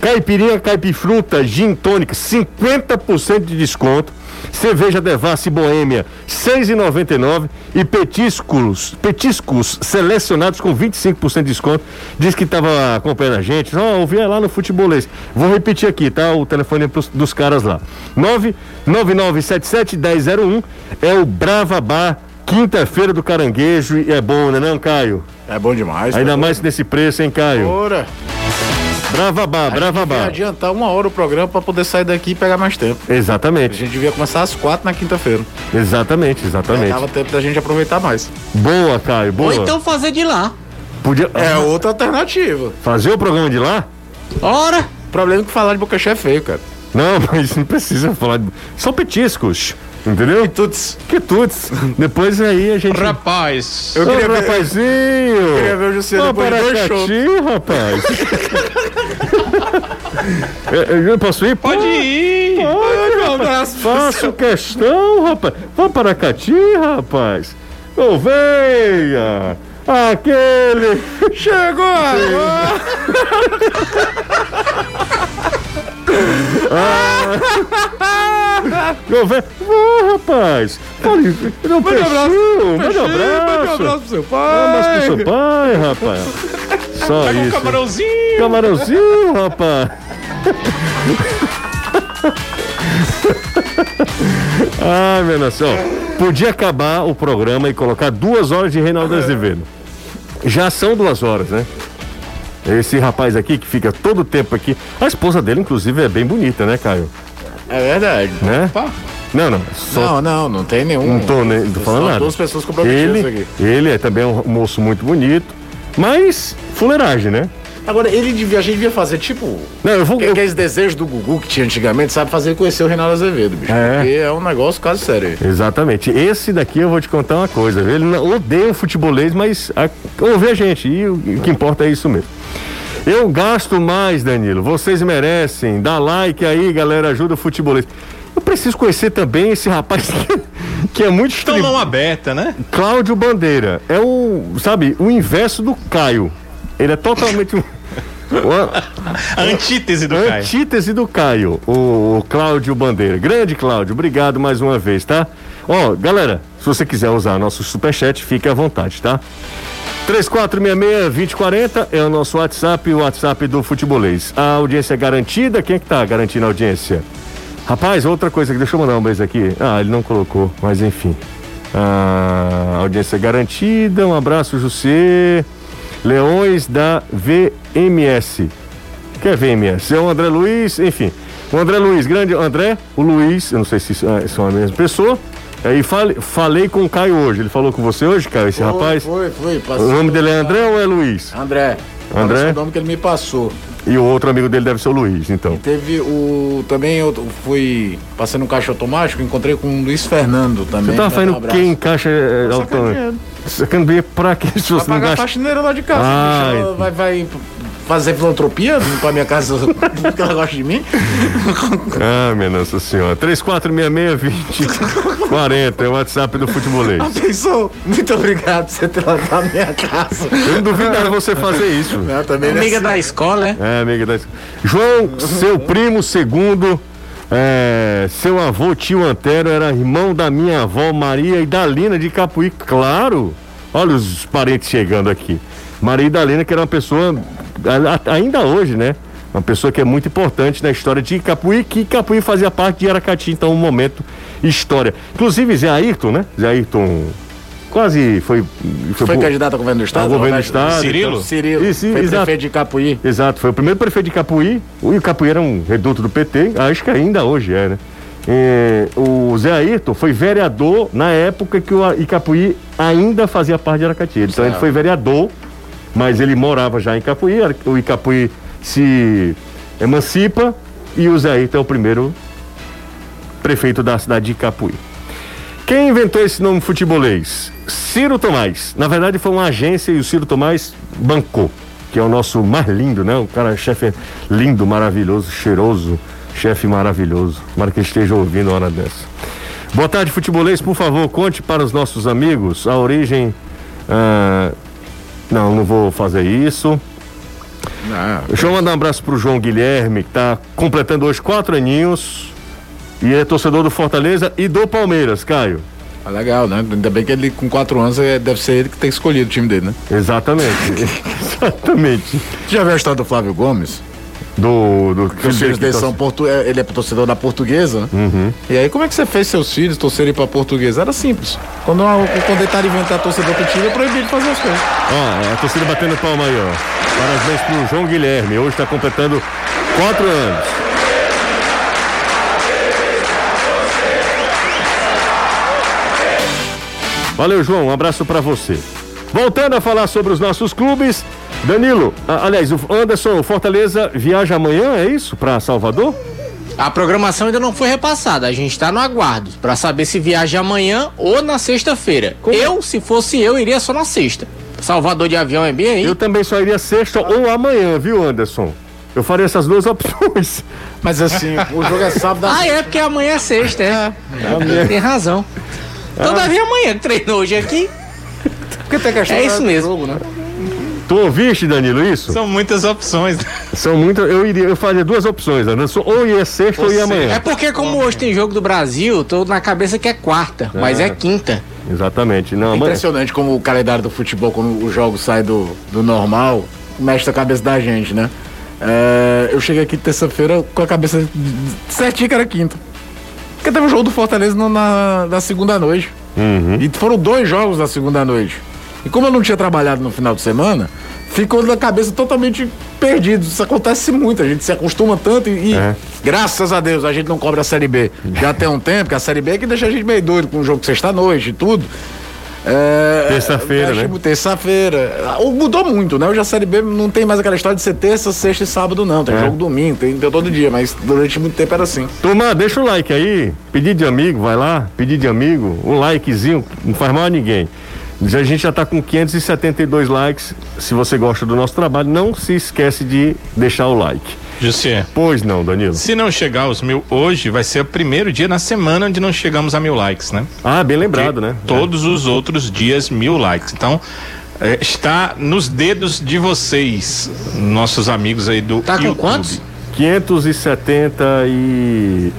Caipirinha, caipifruta, gin tônica, 50% de desconto. Cerveja Devassi Boêmia, 6,99 e petiscos, petiscos selecionados com 25% de desconto. Diz que estava acompanhando a gente. Ó, ouvi lá no futebolês. Vou repetir aqui, tá? O telefone pros- dos caras lá. 99977 1001 é o Brava Bar, quinta-feira do Caranguejo e é bom, né, não, Caio? É bom demais. Ainda tá mais nesse preço, hein, Caio? Ora, Brava Bar, Brava vai Bar. adiantar uma hora o programa pra poder sair daqui e pegar mais tempo. A Exatamente, gente devia começar às quatro na quinta-feira. exatamente, exatamente. Dava tempo da gente aproveitar mais. Boa, Caio, boa. Ou então fazer de lá. Podia É outra alternativa. fazer o programa de lá? Ora, O problema é que falar de boca cheia é feio, cara. Não, mas não precisa falar. De... São petiscos, entendeu? Tuts. Quitutes. Depois aí a gente. Rapaz. Eu Ô, queria ver- rapazinho! queria ver o Ô, depois de dois Paracati, rapaz! eu, eu- eu posso ir? Pode ir. Pode, rapaz. Faço questão, rapaz. Vamos para Cati, rapaz. Ô, venha! Aquele! Chegou agora! Ô, venha! Vá, rapaz! Olha, dá um peixinho, manda um abraço! Manda um abraço pro seu Ah, mas pro pai! seu pai, rapaz! Só Pega um isso. camarãozinho. Camarãozinho, rapaz! Ai, meu Deus, ó, podia acabar o programa e colocar duas horas de Reinaldo Azevedo. Já são duas horas, né? Esse rapaz aqui que fica todo o tempo aqui. A esposa dele, inclusive, é bem bonita, né, Caio? É verdade. Né? Não, não. Só Não, não, não tem nenhum. não tô, nem, tô falando nada. duas pessoas comprometidas ele, aqui. ele é também um moço muito bonito, mas fuleiragem, né? Agora, ele devia, a gente devia fazer tipo. Não, eu vou. Que, eu- Aqueles desejos do Gugu que tinha antigamente, sabe fazer conhecer o Reinaldo Azevedo, bicho. É. Porque é um negócio quase sério. Exatamente. Esse daqui eu vou te contar uma coisa. viu? Ele odeia o futebolês, mas a, ouve a gente. E o que importa é isso mesmo. Eu gasto mais, Danilo. Vocês merecem. Dá like aí, galera. Ajuda o futebolês. Eu preciso conhecer também esse rapaz que, que é muito Estão estranho. mão aberta, né? Cláudio Bandeira. É o, sabe, o inverso do Caio. Ele é totalmente um. A antítese do Caio. Antítese do Caio, o, o Cláudio Bandeira. Grande Cláudio, obrigado mais uma vez, tá? Ó, galera, se você quiser usar nosso superchat, fique à vontade, tá? 3466-2040 é o nosso WhatsApp, o WhatsApp do Futebolês. A audiência é garantida? Quem é que tá garantindo a audiência? Rapaz, outra coisa que deixa eu mandar um beijo aqui. Ah, ele não colocou, mas enfim. Ah, audiência garantida, um abraço, José. Leões da VMS. Que é VMS? É o André Luiz, enfim. O André Luiz, grande André, o Luiz, eu não sei se ah, são a mesma pessoa. Aí fale, falei com o Caio hoje. Ele falou com você hoje, Caio, esse rapaz? Foi, foi. O passou. nome dele é André ou é Luiz? André. André? Esse é o nome que ele me passou. E o outro amigo dele deve ser o Luiz, então. Teve o. Também eu fui passando um caixa automático, encontrei com o Luiz Fernando também. Você tava um fazendo abraço. quem encaixa é, autônomo? sacaneando. Sacando dinheiro pra quê? Se Pra você não pagar a gasta. faxineira lá de casa. Ah, vai, vai fazer filantropia pra minha casa porque ela gosta de mim? Ah, minha Nossa Senhora. 3466-2040 é o WhatsApp do futebolês. Pensou? Muito obrigado por você ter lá na minha casa. Eu não duvido você fazer isso. Não, também é Amiga assim. da escola, né? É, amiga da João, seu primo segundo, é, seu avô tio Antero era irmão da minha avó Maria Idalina de Capuí, claro. Olha os parentes chegando aqui. Maria Idalina, que era uma pessoa, a- a- ainda hoje, né? Uma pessoa que é muito importante na história de Capuí, que Capuí fazia parte de Aracati, então um momento história. Inclusive Zé Ayrton, né? Zé Ayrton quase foi. Foi pro- candidato a governo do estado? ao governo do Roberto? estado. Cirilo? então. Cirilo. Isso, foi exato. prefeito de Capuí. Exato, foi o primeiro prefeito de Capuí. O o Capuí era um reduto do PT, acho que ainda hoje é, né? É, o Zé Ayrton foi vereador na época que o A- Icapuí ainda fazia parte de Aracati. Então ele Certo. foi vereador, mas ele morava já em Capuí. O Icapuí se emancipa e o Zé Ayrton é o primeiro prefeito da cidade de Capuí. Quem inventou esse nome futebolês? Ciro Tomás. Na verdade foi uma agência e o Ciro Tomás bancou, que é o nosso mais lindo, né? O cara chefe lindo, maravilhoso, cheiroso, chefe maravilhoso. Tomara que esteja ouvindo a hora dessa. Boa tarde, futebolês. Por favor, conte para os nossos amigos a origem. ah, Não, não vou fazer isso. Não. Deixa eu mandar um abraço pro João Guilherme, que tá completando hoje quatro aninhos. E é torcedor do Fortaleza e do Palmeiras, Caio. Ah, legal, né? Ainda bem que ele com quatro anos é, deve ser ele que tem escolhido o time dele, né? Exatamente. Exatamente. Você já viu a história do Flávio Gomes? Do. do Que os filhos dele são portu... é, ele é torcedor da portuguesa, né? E aí, como é que você fez seus filhos torcerem pra portuguesa? Era simples. Quando, a- quando tentaram inventar torcedor pro time, é proibido fazer as coisas. Ó, a torcida batendo palma aí, ó. Parabéns pro João Guilherme. Hoje tá completando quatro anos. Valeu, João. Um abraço pra você. Voltando a falar sobre os nossos clubes, Danilo, aliás, o Anderson, o Fortaleza viaja amanhã, é isso? Pra Salvador? A programação ainda não foi repassada, a gente tá no aguardo pra saber se viaja amanhã ou na sexta-feira. Eu, se fosse eu, iria só na sexta. Salvador de avião é bem aí. Eu também só iria sexta ou amanhã, viu, Anderson? Eu faria essas duas opções. Mas assim, o jogo é sábado. Ah, é porque amanhã é sexta, é. Tem razão. Todavia amanhã que treinou hoje aqui. Porque tem questão É isso mesmo. Jogo, né? Tu ouviste, Danilo, isso? São muitas opções. São muitas. Eu iria, eu faria duas opções, Anderson. Ou ia sexta ou ia amanhã. É porque como hoje tem jogo do Brasil, tô na cabeça que é quarta, mas é quinta. Exatamente. Não, É amanhã. impressionante como o calendário do futebol, quando o jogo sai do, do normal, mexe a cabeça da gente, né? É, eu cheguei aqui terça-feira com a cabeça certinha que era quinta. Porque teve o jogo do Fortaleza no- na, na segunda noite. E foram dois jogos na segunda noite. E como eu não tinha trabalhado no final de semana, ficou na cabeça totalmente perdido. Isso acontece muito, a gente se acostuma tanto e, É. graças a Deus a gente não cobra a Série B. Já tem um tempo que a Série B é que deixa a gente meio doido com o jogo sexta-noite e tudo. É, Terça-feira, né? Terça-feira. Ah, Mudou muito, né? Hoje a Série B não tem mais aquela história de ser terça, sexta e sábado, não. Tem É. jogo domingo, tem, tem todo dia, mas durante muito tempo era assim. Turma, deixa o like aí. Pedir de amigo, vai lá. Pedir de amigo. Um likezinho, não faz mal a ninguém. Já- A gente já tá com 572 likes. Se você gosta do nosso trabalho, não se esquece de deixar o like. Jussier, Pois não, Danilo. se não chegar aos mil hoje, vai ser o primeiro dia na semana onde não chegamos a mil likes, né? Ah, bem lembrado, Porque né? Todos os outros dias, mil likes. Então, eh, está nos dedos de vocês, nossos amigos aí do Tá com YouTube. quantos? 578.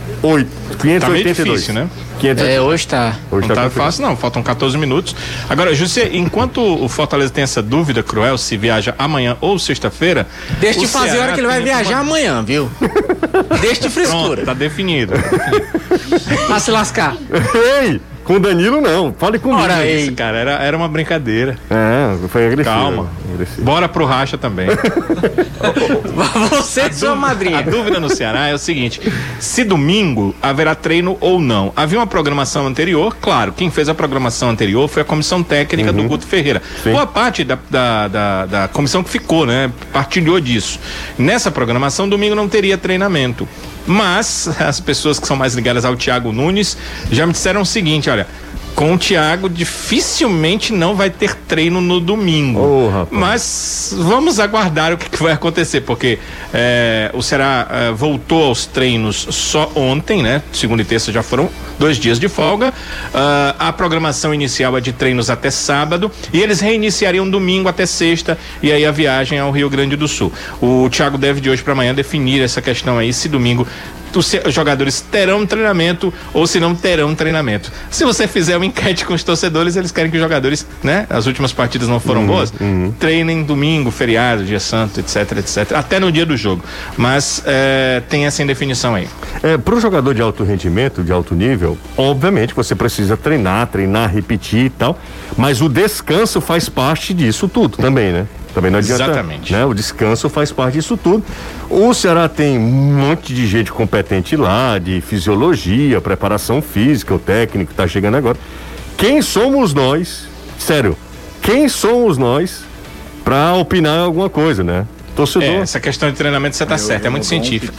582. Tá meio difícil, né? 500... É, hoje tá. Hoje Não tá complicado. fácil, não. Faltam 14 minutos. Agora, José, enquanto o Fortaleza tem essa dúvida cruel se viaja amanhã ou sexta-feira. Deixa de fazer a hora que ele vai viajar uma- amanhã, viu? Deixa de Pronto, frescura. tá definido. Pra se lascar. Ei, com o Danilo não. Fale comigo. Ora, ei. Isso, cara, era, era uma brincadeira. É, foi agressivo. Calma. Agressivo. Bora pro racha também. Você e sua A madrinha. dúvida no Ceará é o seguinte: se domingo haverá treino ou não. Havia uma programação anterior, claro, quem fez a programação anterior foi a comissão técnica do Guto Ferreira. Sim. Boa parte da, da, da, da comissão que ficou, né? Partilhou disso. Nessa programação, domingo não teria treinamento. Mas as pessoas que são mais ligadas ao Thiago Nunes já me disseram o seguinte: olha. Com o Thiago dificilmente não vai ter treino no domingo. Oh, Mas vamos aguardar o que, que vai acontecer, porque é, o Ceará é, voltou aos treinos só ontem, né? Segunda e terça já foram dois dias de folga. Uh, a programação inicial é de treinos até sábado e eles reiniciariam domingo até sexta e aí a viagem ao Rio Grande do Sul. O Thiago deve de hoje para amanhã definir essa questão aí, se domingo os jogadores terão treinamento ou se não terão treinamento. Se você fizer uma enquete com os torcedores, eles querem que os jogadores, né? As últimas partidas não foram uhum, boas, uhum. treinem domingo, feriado, dia santo, etc, etc. Até no dia do jogo. Mas é, tem essa indefinição aí. É, Para o jogador de alto rendimento, de alto nível, obviamente você precisa treinar, treinar, repetir e tal. Mas o descanso faz parte disso tudo também, né? Também não adianta. Exatamente. Né? O descanso faz parte disso tudo. O Ceará tem um monte de gente competente lá, de fisiologia, preparação física, o técnico está chegando agora. Quem somos nós? Sério, quem somos nós para opinar alguma coisa, né? Torcedor. É, essa questão de treinamento você tá certo, é muito científico.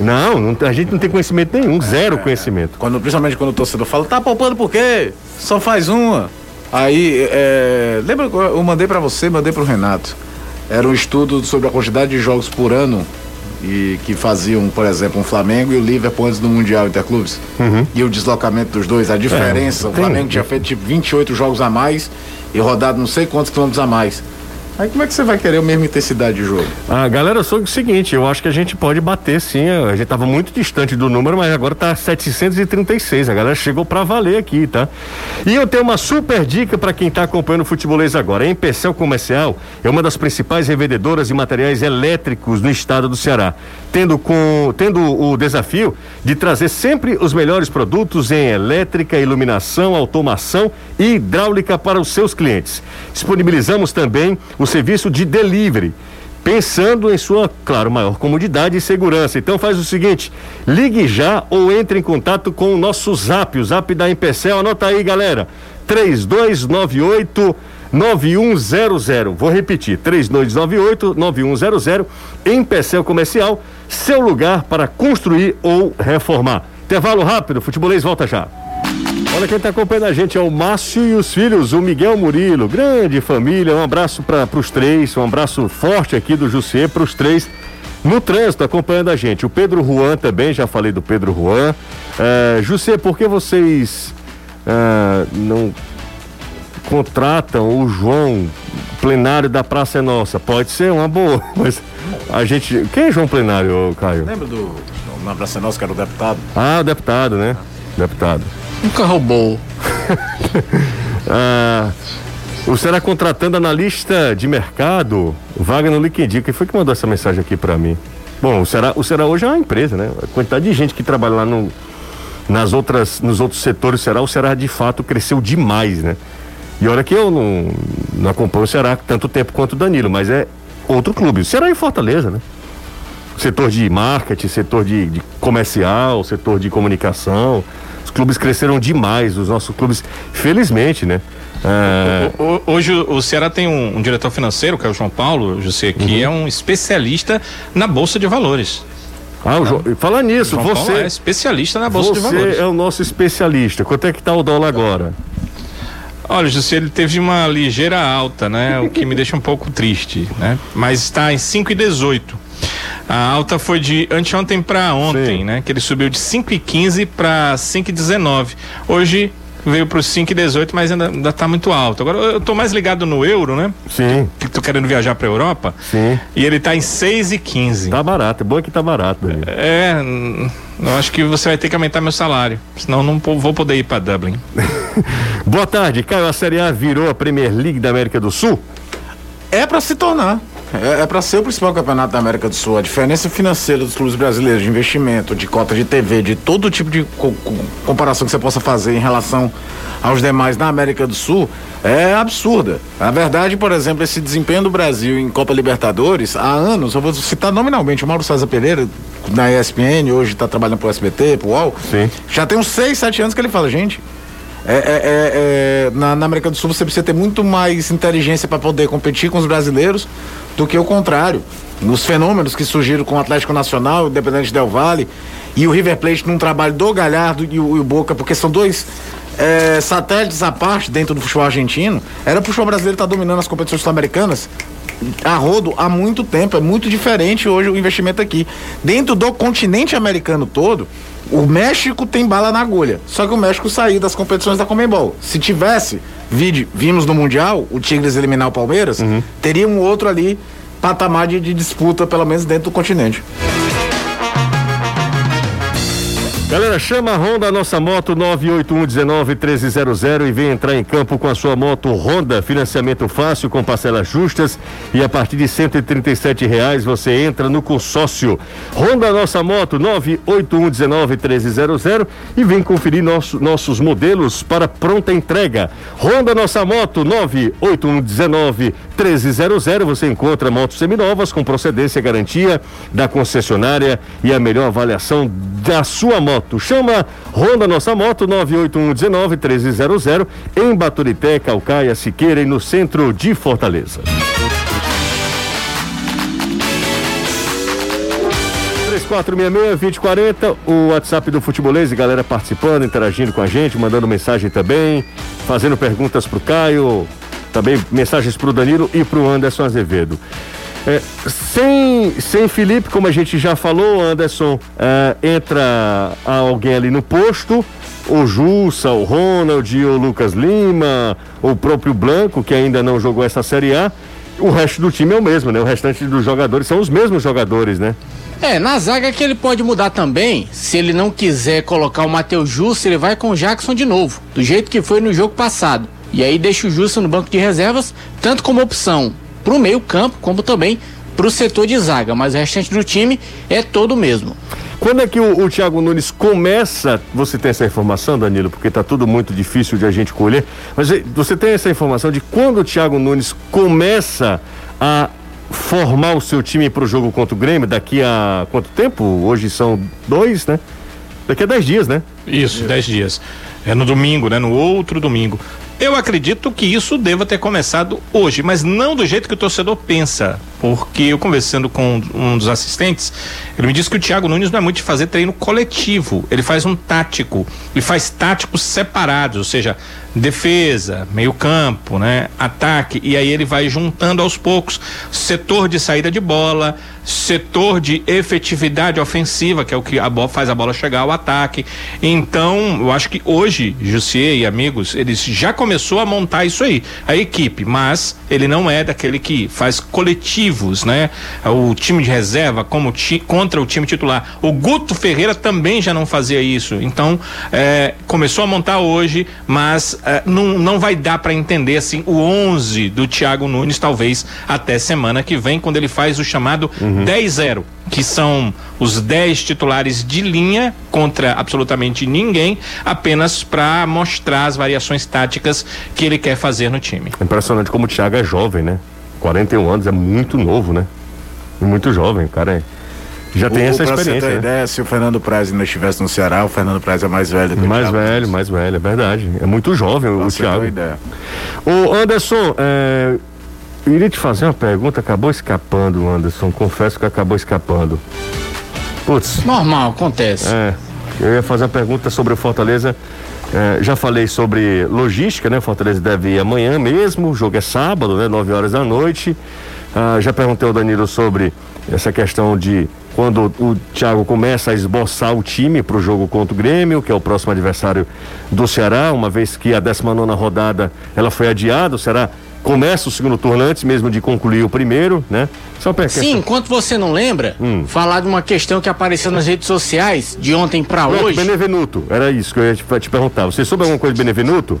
Um não, não, a gente não tem conhecimento nenhum, zero é, conhecimento. Quando, principalmente quando o torcedor fala, tá poupando por quê? Só faz uma. Aí, é, lembra que eu mandei para você, mandei para o Renato. Era um estudo sobre a quantidade de jogos por ano e que faziam, por exemplo, um Flamengo e o Liverpool antes do Mundial Interclubes. Uhum. E o deslocamento dos dois, a diferença. É, o Flamengo tinha feito tipo 28 jogos a mais e rodado não sei quantos quilômetros a mais. Aí como é que você vai querer a mesma intensidade de jogo? Ah, galera, sou o seguinte, eu acho que a gente pode bater sim, a gente tava muito distante do número, mas agora tá 736, a galera chegou para valer aqui, tá? E eu tenho uma super dica para quem tá acompanhando o futebolês agora, a Empecel Comercial é uma das principais revendedoras de materiais elétricos no estado do Ceará, tendo com tendo o desafio de trazer sempre os melhores produtos em elétrica, iluminação, automação e hidráulica para os seus clientes. Disponibilizamos também o o serviço de delivery pensando em sua, claro, maior comodidade e segurança. Então faz o seguinte, ligue já ou entre em contato com o nosso zap, o zap da Empecel, anota aí galera, 3298 9100. Vou repetir, 3298 9100, Empecel Comercial, seu lugar para construir ou reformar. Intervalo rápido, futebolês volta já. Olha quem está acompanhando a gente é o Márcio e os filhos, o Miguel Murilo, grande família. Um abraço para os três, um abraço forte aqui do Jussê para os três no trânsito acompanhando a gente. O Pedro Juan também, já falei do Pedro Juan. Jussê, por que vocês é, não contratam o João Plenário da Praça é Nossa? Pode ser uma boa, mas a gente. Quem é João Plenário, Caio? Lembra do. Na Praça é Nossa, que era o deputado? Ah, o deputado, né? Deputado. Nunca roubou. ah, o Será contratando analista de mercado, vaga no LinkedIn. Quem foi que mandou essa mensagem aqui para mim? Bom, o Será, o Será hoje é uma empresa, né? A quantidade de gente que trabalha lá no, nas outras, nos outros setores, Será, o Será de fato cresceu demais, né? E olha que eu não, não acompanho o Será tanto tempo quanto o Danilo, mas é outro clube. O Será é em Fortaleza, né? Setor de marketing, setor de, de comercial, setor de comunicação clubes cresceram demais, os nossos clubes, felizmente, né? É... Hoje o Ceará tem um, um, diretor financeiro, que é o João Paulo, José, que uhum. é um especialista na Bolsa de Valores. Ah, o João, fala nisso, João você é especialista na Bolsa de Valores. Você é o nosso especialista. Quanto é que está o dólar agora? Olha, José, ele teve uma ligeira alta, né? O que me deixa um pouco triste, né? Mas está em 5,18. A alta foi de anteontem para ontem, Sim. né? Que ele subiu de 5,15 para 5,19. Hoje veio para os 5,18, mas ainda, ainda tá muito alto. Agora eu tô mais ligado no euro, né? Sim. Que tô querendo viajar para Europa. Sim. E ele tá em 6,15. Tá barato, é bom que tá barato. Né? É, eu acho que você vai ter que aumentar meu salário, senão não vou poder ir para Dublin. Boa tarde, Caio. A Série A virou a Premier League da América do Sul? É para se tornar. É, é para ser o principal campeonato da América do Sul. A diferença financeira dos clubes brasileiros, de investimento, de cota de TV, de todo tipo de co comparação que você possa fazer em relação aos demais na América do Sul, é absurda. A verdade, por exemplo, esse desempenho do Brasil em Copa Libertadores, há anos, eu vou citar nominalmente, o Mauro César Pereira, na ESPN, hoje está trabalhando pro SBT, pro UOL, Sim. já tem uns 6, 7 anos que ele fala, gente, é, é, é, é, na, na, América do Sul você precisa ter muito mais inteligência para poder competir com os brasileiros do que o contrário. Nos fenômenos que surgiram com o Atlético Nacional, Independente Del Vale e o River Plate num trabalho do Galhardo e o, e o Boca, porque são dois é, satélites à parte dentro do futebol argentino, era o futebol brasileiro estar tá dominando as competições sul-americanas a rodo há muito tempo. É muito diferente hoje o investimento aqui. Dentro do continente americano todo, o México tem bala na agulha. Só que o México saiu das competições da Comembol. Se tivesse, vide, vimos no Mundial, o Tigres eliminar o Palmeiras, uhum. teria um outro ali patamar de, de disputa, pelo menos dentro do continente. Galera, chama a Honda nossa moto 981191300 e vem entrar em campo com a sua moto Honda, financiamento fácil com parcelas justas e a partir de 137 reais você entra no consórcio. Honda nossa moto 981191300 e vem conferir nosso, nossos modelos para pronta entrega. Honda nossa moto 981191300 você encontra motos seminovas com procedência garantia da concessionária e a melhor avaliação da sua moto moto. Chama Honda Nossa Moto 981 1300 em Baturité, Calcaia, Siqueira e no centro de Fortaleza. 3466-2040, o WhatsApp do Futebolês, galera participando, interagindo com a gente, mandando mensagem também, fazendo perguntas pro Caio, também mensagens pro Danilo e pro Anderson Azevedo. É, sem, sem Felipe, como a gente já falou, Anderson, é, entra alguém ali no posto, o Jussa, o Ronald, o Lucas Lima, o próprio Blanco, que ainda não jogou essa Série A. O resto do time é o mesmo, né? O restante dos jogadores são os mesmos jogadores, né? É, na zaga que ele pode mudar também, se ele não quiser colocar o Matheus Jussa, ele vai com o Jackson de novo, do jeito que foi no jogo passado. E aí deixa o Jussa no banco de reservas, tanto como opção para o meio campo, como também para o setor de zaga, mas o restante do time é todo o mesmo. Quando é que o, o Thiago Nunes começa, você tem essa informação, Danilo, porque está tudo muito difícil de a gente colher, mas eh, você tem essa informação de quando o Thiago Nunes começa a formar o seu time para o jogo contra o Grêmio daqui a quanto tempo? Hoje são dois, né? Daqui a dez dias, né? Isso, dez dias. É no domingo, né? No outro domingo. Eu acredito que isso deva ter começado hoje, mas não do jeito que o torcedor pensa. Porque eu conversando com um dos assistentes, ele me disse que o Thiago Nunes não é muito de fazer treino coletivo, ele faz um tático, ele faz táticos separados, ou seja, defesa, meio-campo, né? Ataque, e aí ele vai juntando aos poucos setor de saída de bola, setor de efetividade ofensiva, que é o que a bola faz a bola chegar ao ataque. Então, eu acho que hoje, Jussier e amigos, eles já começou a montar isso aí, a equipe, mas ele não é daquele que faz coletivos, né? O time de reserva como ti, contra o time titular. O Guto Ferreira também já não fazia isso. Então, é, começou a montar hoje, mas é, não, não vai dar para entender assim o 11 do Thiago Nunes, talvez até semana que vem, quando ele faz o chamado uhum uhum. 10-0, que são os 10 titulares de linha contra absolutamente ninguém, apenas para mostrar as variações táticas que ele quer fazer no time. Impressionante como o Thiago é jovem, né? 41 anos, é muito novo, né? Muito jovem, cara. É já tem o, essa experiência. Você ter né? ideia, se o Fernando Praz ainda estivesse no Ceará, o Fernando Praz é mais velho. Que mais velho, mais velho, é verdade. É muito jovem o Thiago. Ideia. O Anderson, é, eu iria te fazer uma pergunta, acabou escapando, Anderson. Confesso que acabou escapando. Putz. Normal, acontece. É. Eu ia fazer uma pergunta sobre o Fortaleza. É, já falei sobre logística, né? Fortaleza deve ir amanhã mesmo. O jogo é sábado, né? 9 horas da noite. Ah, já perguntei ao Danilo sobre essa questão de quando o Thiago começa a esboçar o time para o jogo contra o Grêmio, que é o próximo adversário do Ceará, uma vez que a 19 rodada ela foi adiada, o Ceará começa o segundo turno antes mesmo de concluir o primeiro, né? Só pra Sim, enquanto você não lembra, hum. falar de uma questão que apareceu nas redes sociais de ontem para hoje. Benevenuto, era isso que eu ia te, te perguntar. Você soube alguma coisa de Benevenuto?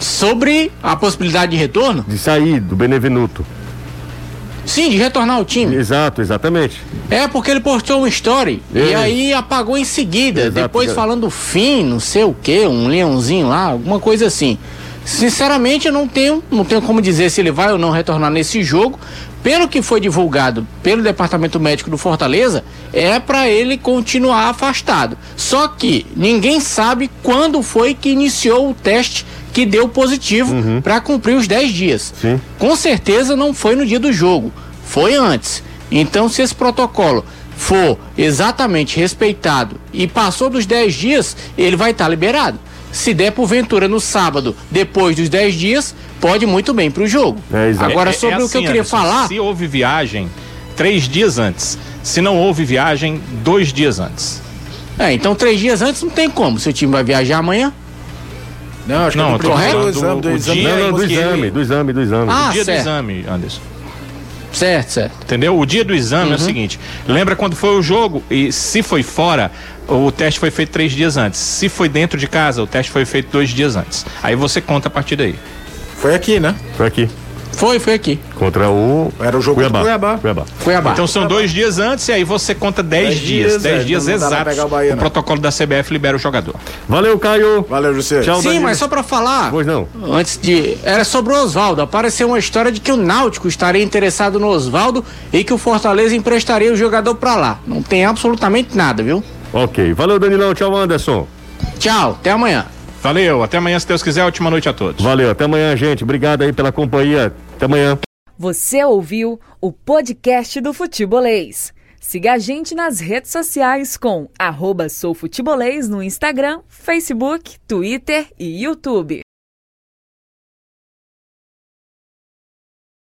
Sobre a possibilidade de retorno? De sair do Benevenuto. Sim, de retornar ao time. Exato, exatamente. É porque ele postou uma story é. e aí apagou em seguida, Exato, depois falando fim, não sei o que, um leãozinho lá, alguma coisa assim. Sinceramente, eu não tenho, não tenho como dizer se ele vai ou não retornar nesse jogo. Pelo que foi divulgado pelo departamento médico do Fortaleza, é para ele continuar afastado. Só que ninguém sabe quando foi que iniciou o teste que deu positivo uhum. para cumprir os 10 dias. Sim. Com certeza não foi no dia do jogo, foi antes. Então, se esse protocolo for exatamente respeitado e passou dos 10 dias, ele vai estar tá liberado. Se der porventura no sábado, depois dos 10 dias, pode muito bem pro jogo. É. Agora, É- é sobre o que assim, eu queria Anderson, falar. Se houve viagem, três dias antes. Se não houve viagem, dois dias antes. É, então três dias antes não tem como. Seu time vai viajar amanhã. Não, acho Não, que eu é tô do exame, do o exame. dia Não, não, do que- exame, do exame, do exame. Ah, o dia certo. do exame, Anderson. Certo, certo. Entendeu? O dia do exame Uhum. é o seguinte: lembra quando foi o jogo e se foi fora, o teste foi feito três dias antes. Se foi dentro de casa, o teste foi feito dois dias antes. Aí você conta a partir daí. Foi aqui, né? Foi aqui. Foi, foi aqui. Contra o. Era o jogo Cuiabá. do Cuiabá. Cuiabá. Cuiabá. Então são dois dias antes e aí você conta dez, Dez dias. Dez é, dias exatos. Bahia, o não. protocolo da CBF libera o jogador. Valeu, Caio. Valeu, José. Tchau, Sim, Danilo. mas só pra falar. Pois não. Antes de. Era sobre o Oswaldo. Apareceu uma história de que o Náutico estaria interessado no Oswaldo e que o Fortaleza emprestaria o jogador pra lá. Não tem absolutamente nada, viu? Ok. Valeu, Danilão. Tchau, Anderson. Tchau, até amanhã. Valeu, até amanhã, se Deus quiser. Ótima noite a todos. Valeu. Até amanhã, gente. Obrigado aí pela companhia. Até amanhã. Você ouviu o podcast do Futebolês. Siga a gente nas redes sociais com arroba soufutebolês no Instagram, Facebook, Twitter e YouTube.